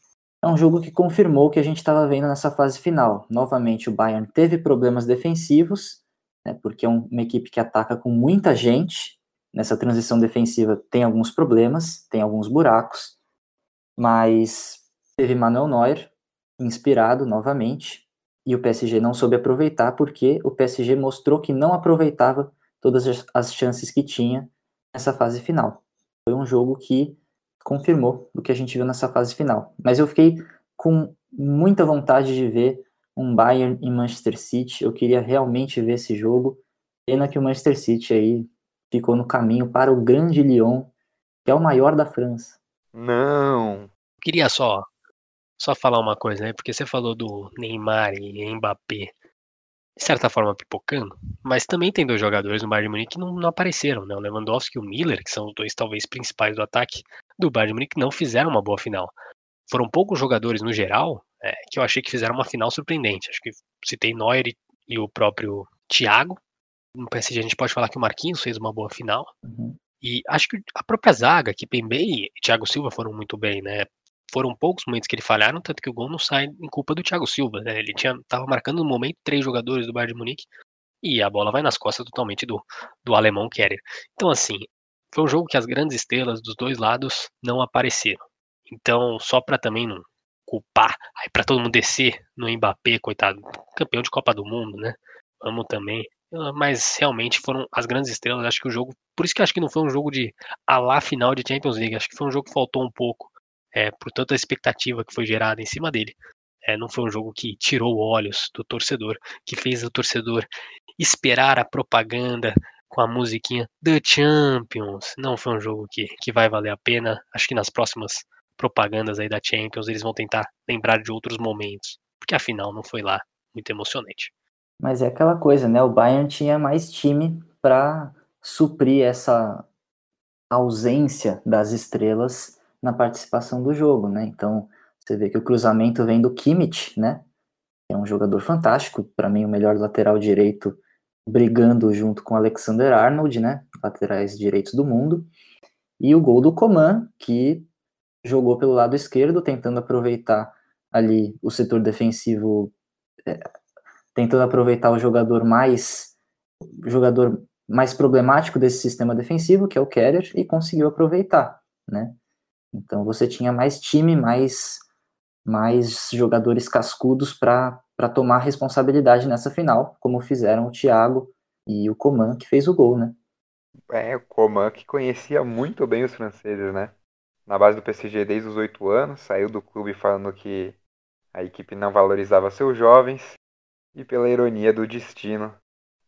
é um jogo que confirmou o que a gente estava vendo nessa fase final. Novamente, o Bayern teve problemas defensivos, né, porque é uma equipe que ataca com muita gente. Nessa transição defensiva tem alguns problemas, tem alguns buracos, mas teve Manuel Neuer inspirado novamente, e o PSG não soube aproveitar porque o PSG mostrou que não aproveitava todas as chances que tinha nessa fase final. Foi um jogo que confirmou o que a gente viu nessa fase final. Mas eu fiquei com muita vontade de ver um Bayern e Manchester City. Eu queria realmente ver esse jogo. Pena que o Manchester City aí ficou no caminho para o grande Lyon, que é o maior da França. Não. Queria só só falar uma coisa, né? Porque você falou do Neymar e Mbappé de certa forma pipocando, mas também tem dois jogadores no Bayern de Munique que não, não, apareceram, né? O Lewandowski e o Miller, que são os dois talvez principais do ataque do Bayern de Munique, não fizeram uma boa final. Foram poucos jogadores no geral é, que eu achei que fizeram uma final surpreendente. Acho que citei Neuer e, e o próprio Thiago. No PSG a gente pode falar que o Marquinhos fez uma boa final. Uhum. E acho que a própria zaga, que Pembe e Thiago Silva foram muito bem, né? Foram poucos momentos que ele falharam, tanto que o gol não sai em culpa do Thiago Silva, né? Ele tinha tava marcando no momento três jogadores do Bayern de Munique e a bola vai nas costas totalmente do, do alemão Kerer. Então assim, foi um jogo que as grandes estrelas dos dois lados não apareceram. Então, só para também não culpar, aí para todo mundo descer no Mbappé, coitado, campeão de Copa do Mundo, né? Vamos também. Mas realmente foram as grandes estrelas. Acho que o jogo. Por isso que acho que não foi um jogo de a lá final de Champions League. Acho que foi um jogo que faltou um pouco é, por toda a expectativa que foi gerada em cima dele. É, não foi um jogo que tirou olhos do torcedor, que fez o torcedor esperar a propaganda com a musiquinha The Champions. Não foi um jogo que, que vai valer a pena. Acho que nas próximas propagandas aí da Champions eles vão tentar lembrar de outros momentos, porque afinal não foi lá muito emocionante. Mas é aquela coisa, né? O Bayern tinha mais time para suprir essa ausência das estrelas na participação do jogo, né? Então, você vê que o cruzamento vem do Kimmich, né? É um jogador fantástico, para mim o melhor lateral direito, brigando junto com Alexander Arnold, né? Laterais direitos do mundo. E o gol do Coman, que jogou pelo lado esquerdo, tentando aproveitar ali o setor defensivo, é, tentando aproveitar o jogador mais jogador mais problemático desse sistema defensivo, que é o Kerer, e conseguiu aproveitar, né? Então você tinha mais time, mais, mais jogadores cascudos para tomar responsabilidade nessa final, como fizeram o Thiago e o Coman, que fez o gol, né? É, o Coman que conhecia muito bem os franceses, né? na base do PSG desde os oito anos, saiu do clube falando que a equipe não valorizava seus jovens e pela ironia do destino,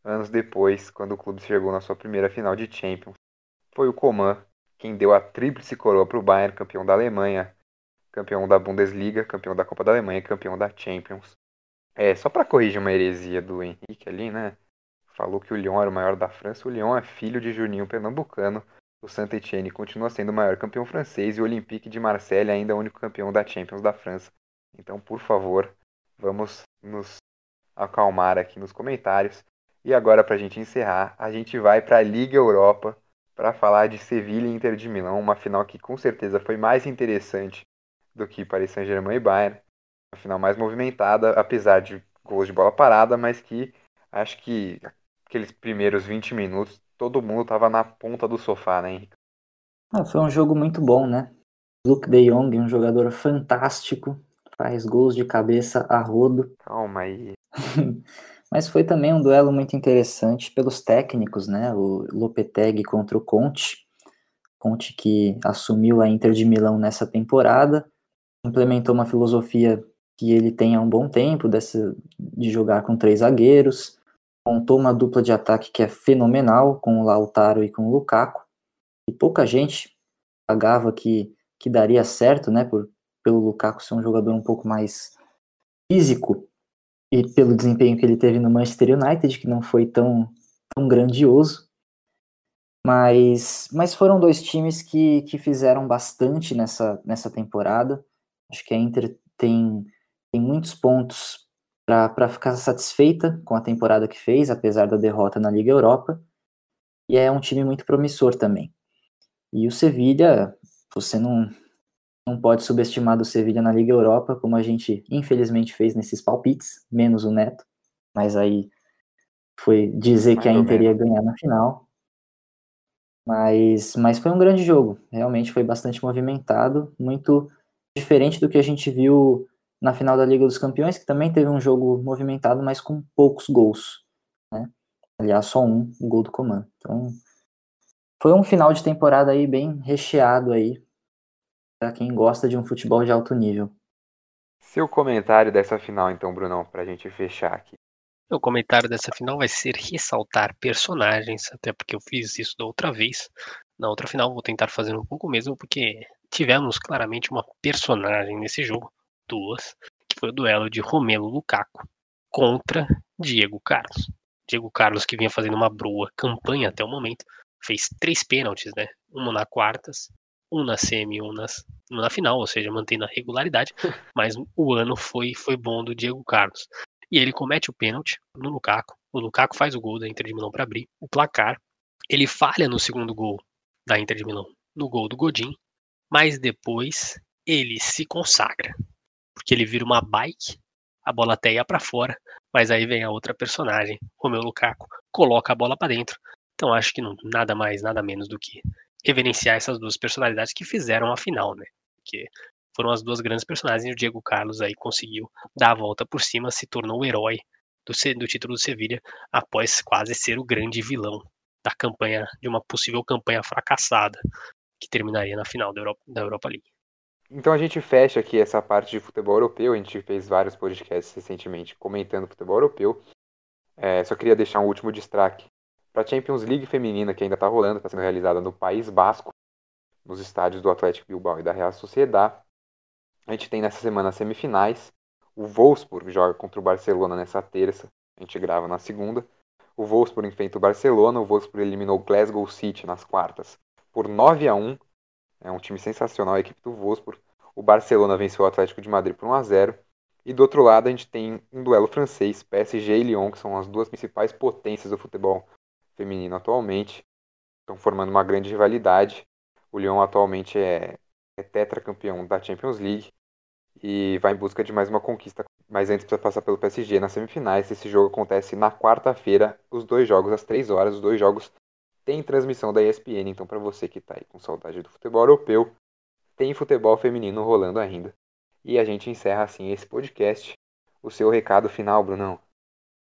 anos depois, quando o clube chegou na sua primeira final de Champions, foi o Coman quem deu a tríplice coroa para o Bayern, campeão da Alemanha, campeão da Bundesliga, campeão da Copa da Alemanha campeão da Champions. É, só para corrigir uma heresia do Henrique ali, né? Falou que o Lyon era o maior da França. O Lyon é filho de Juninho Pernambucano. O Saint-Etienne continua sendo o maior campeão francês e o Olympique de Marseille ainda é o único campeão da Champions da França. Então, por favor, vamos nos acalmar aqui nos comentários. E agora, para a gente encerrar, a gente vai para a Liga Europa para falar de Sevilha e Inter de Milão, uma final que com certeza foi mais interessante do que Paris Saint-Germain e Bayern. Uma final mais movimentada, apesar de gols de bola parada, mas que acho que aqueles primeiros 20 minutos todo mundo estava na ponta do sofá, né, Henrique? Ah, foi um jogo muito bom, né? Luke de Jong, um jogador fantástico, faz gols de cabeça a rodo. Calma aí. *laughs* Mas foi também um duelo muito interessante pelos técnicos, né? O Lopetegui contra o Conte. Conte que assumiu a Inter de Milão nessa temporada, implementou uma filosofia que ele tem há um bom tempo, dessa, de jogar com três zagueiros, montou uma dupla de ataque que é fenomenal, com o Lautaro e com o Lukaku, e pouca gente pagava que, que daria certo, né, por, pelo Lukaku ser um jogador um pouco mais físico, e pelo desempenho que ele teve no Manchester United, que não foi tão, tão grandioso, mas, mas foram dois times que, que fizeram bastante nessa, nessa temporada, acho que a Inter tem, tem muitos pontos para ficar satisfeita com a temporada que fez, apesar da derrota na Liga Europa. E é um time muito promissor também. E o Sevilha, você não, não pode subestimar do Sevilha na Liga Europa, como a gente infelizmente fez nesses palpites, menos o Neto. Mas aí foi dizer Mais que a Inter ia ganhar na final. Mas, mas foi um grande jogo. Realmente foi bastante movimentado, muito diferente do que a gente viu na final da Liga dos Campeões, que também teve um jogo movimentado, mas com poucos gols. Né? Aliás, só um, o gol do Coman. Então, foi um final de temporada aí bem recheado aí para quem gosta de um futebol de alto nível. Seu comentário dessa final, então, Brunão, para a gente fechar aqui. O comentário dessa final vai ser ressaltar personagens, até porque eu fiz isso da outra vez. Na outra final vou tentar fazer um pouco mesmo, porque tivemos claramente uma personagem nesse jogo duas, que foi o duelo de Romelo Lukaku contra Diego Carlos. Diego Carlos, que vinha fazendo uma boa campanha até o momento, fez três pênaltis, né? Um na quartas, um na semi, um, nas, um na final, ou seja, mantendo a regularidade, *laughs* mas o ano foi, foi bom do Diego Carlos. E ele comete o pênalti no Lukaku. O Lukaku faz o gol da Inter de Milão para abrir o placar. Ele falha no segundo gol da Inter de Milão, no gol do Godin, mas depois ele se consagra porque ele vira uma bike, a bola até ia para fora, mas aí vem a outra personagem, Romeu Lukaku, coloca a bola para dentro. Então acho que não, nada mais, nada menos do que evidenciar essas duas personalidades que fizeram a final, né? Que foram as duas grandes personagens e o Diego Carlos aí conseguiu dar a volta por cima, se tornou o herói do, do título do Sevilha após quase ser o grande vilão da campanha, de uma possível campanha fracassada que terminaria na final da Europa, da Europa League. Então a gente fecha aqui essa parte de futebol europeu. A gente fez vários podcasts recentemente comentando futebol europeu. É, só queria deixar um último destaque para a Champions League feminina que ainda está rolando, está sendo realizada no País Basco, nos estádios do Atlético Bilbao e da Real Sociedade. A gente tem nessa semana as semifinais. O Wolfsburg joga contra o Barcelona nessa terça. A gente grava na segunda. O Wolfsburg enfrenta o Barcelona. O Wolfsburg eliminou o Glasgow City nas quartas por 9 a 1 é um time sensacional, a equipe do Wolfsburg. O Barcelona venceu o Atlético de Madrid por 1 a 0 E do outro lado a gente tem um duelo francês, PSG e Lyon, que são as duas principais potências do futebol feminino atualmente. Estão formando uma grande rivalidade. O Lyon atualmente é, é tetracampeão da Champions League e vai em busca de mais uma conquista. Mas antes precisa passar pelo PSG nas semifinais. Esse jogo acontece na quarta-feira, os dois jogos às três horas, os dois jogos tem transmissão da ESPN, então para você que está aí com saudade do futebol europeu, tem futebol feminino rolando ainda. E a gente encerra assim esse podcast. O seu recado final, Brunão.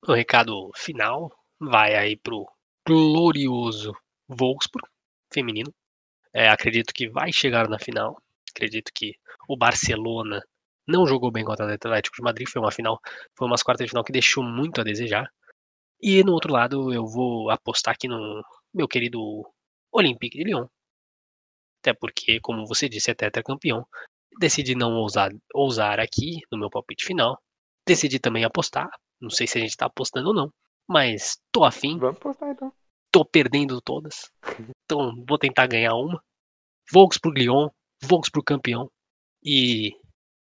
O recado final vai aí pro glorioso Wolfsburg feminino. É, acredito que vai chegar na final. Acredito que o Barcelona não jogou bem contra o Atlético de Madrid. Foi uma final, foi umas quartas de final que deixou muito a desejar. E no outro lado, eu vou apostar aqui no meu querido Olympique de Lyon. Até porque, como você disse, é tetracampeão. Decidi não ousar, ousar aqui no meu palpite final. Decidi também apostar. Não sei se a gente tá apostando ou não. Mas tô afim. Vamos apostar então. Tô perdendo todas. Então vou tentar ganhar uma. Volks pro Lyon. Volks pro campeão. E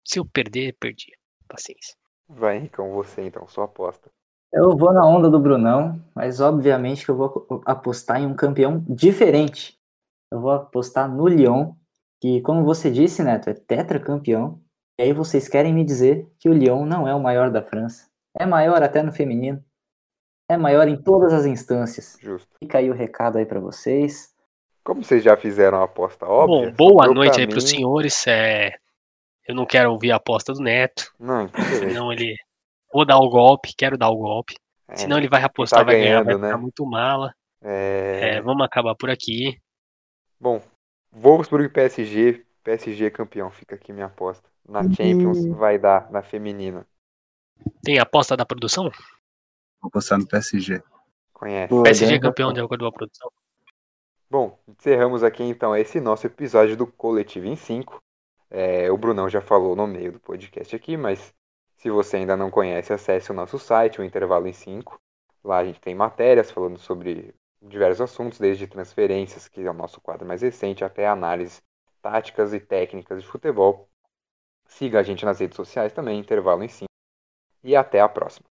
se eu perder, perdi. Paciência. Vai, Henricão, você então, sua aposta. Eu vou na onda do Brunão, mas obviamente que eu vou apostar em um campeão diferente. Eu vou apostar no Lyon, que, como você disse, Neto, é tetracampeão. E aí vocês querem me dizer que o Lyon não é o maior da França. É maior até no feminino. É maior em todas as instâncias. Justo. Fica aí o recado aí para vocês. Como vocês já fizeram a aposta óbvia... Bom, boa noite aí pros mim- senhores. É... Eu não quero ouvir a aposta do Neto. Não, então. Senão ele. Vou dar o golpe, quero dar o golpe. É, Senão ele vai apostar, tá vai ganhar, vai ganhando, né? ficar muito mala. é... É, vamos acabar por aqui. Bom, Wolfsburg e PSG. PSG campeão, fica aqui minha aposta. Na Champions vai dar, na feminina. Tem aposta da produção? Vou postar no PSG. Conhece? Boa, PSG Dani. campeão de acordo com a produção. Bom, encerramos aqui então esse nosso episódio do Coletivo em 5. É, o Brunão já falou no meio do podcast aqui, mas se você ainda não conhece, acesse o nosso site, o Intervalo em 5. Lá a gente tem matérias falando sobre diversos assuntos, desde transferências, que é o nosso quadro mais recente, até análises táticas e técnicas de futebol. Siga a gente nas redes sociais também, Intervalo em 5. E até a próxima.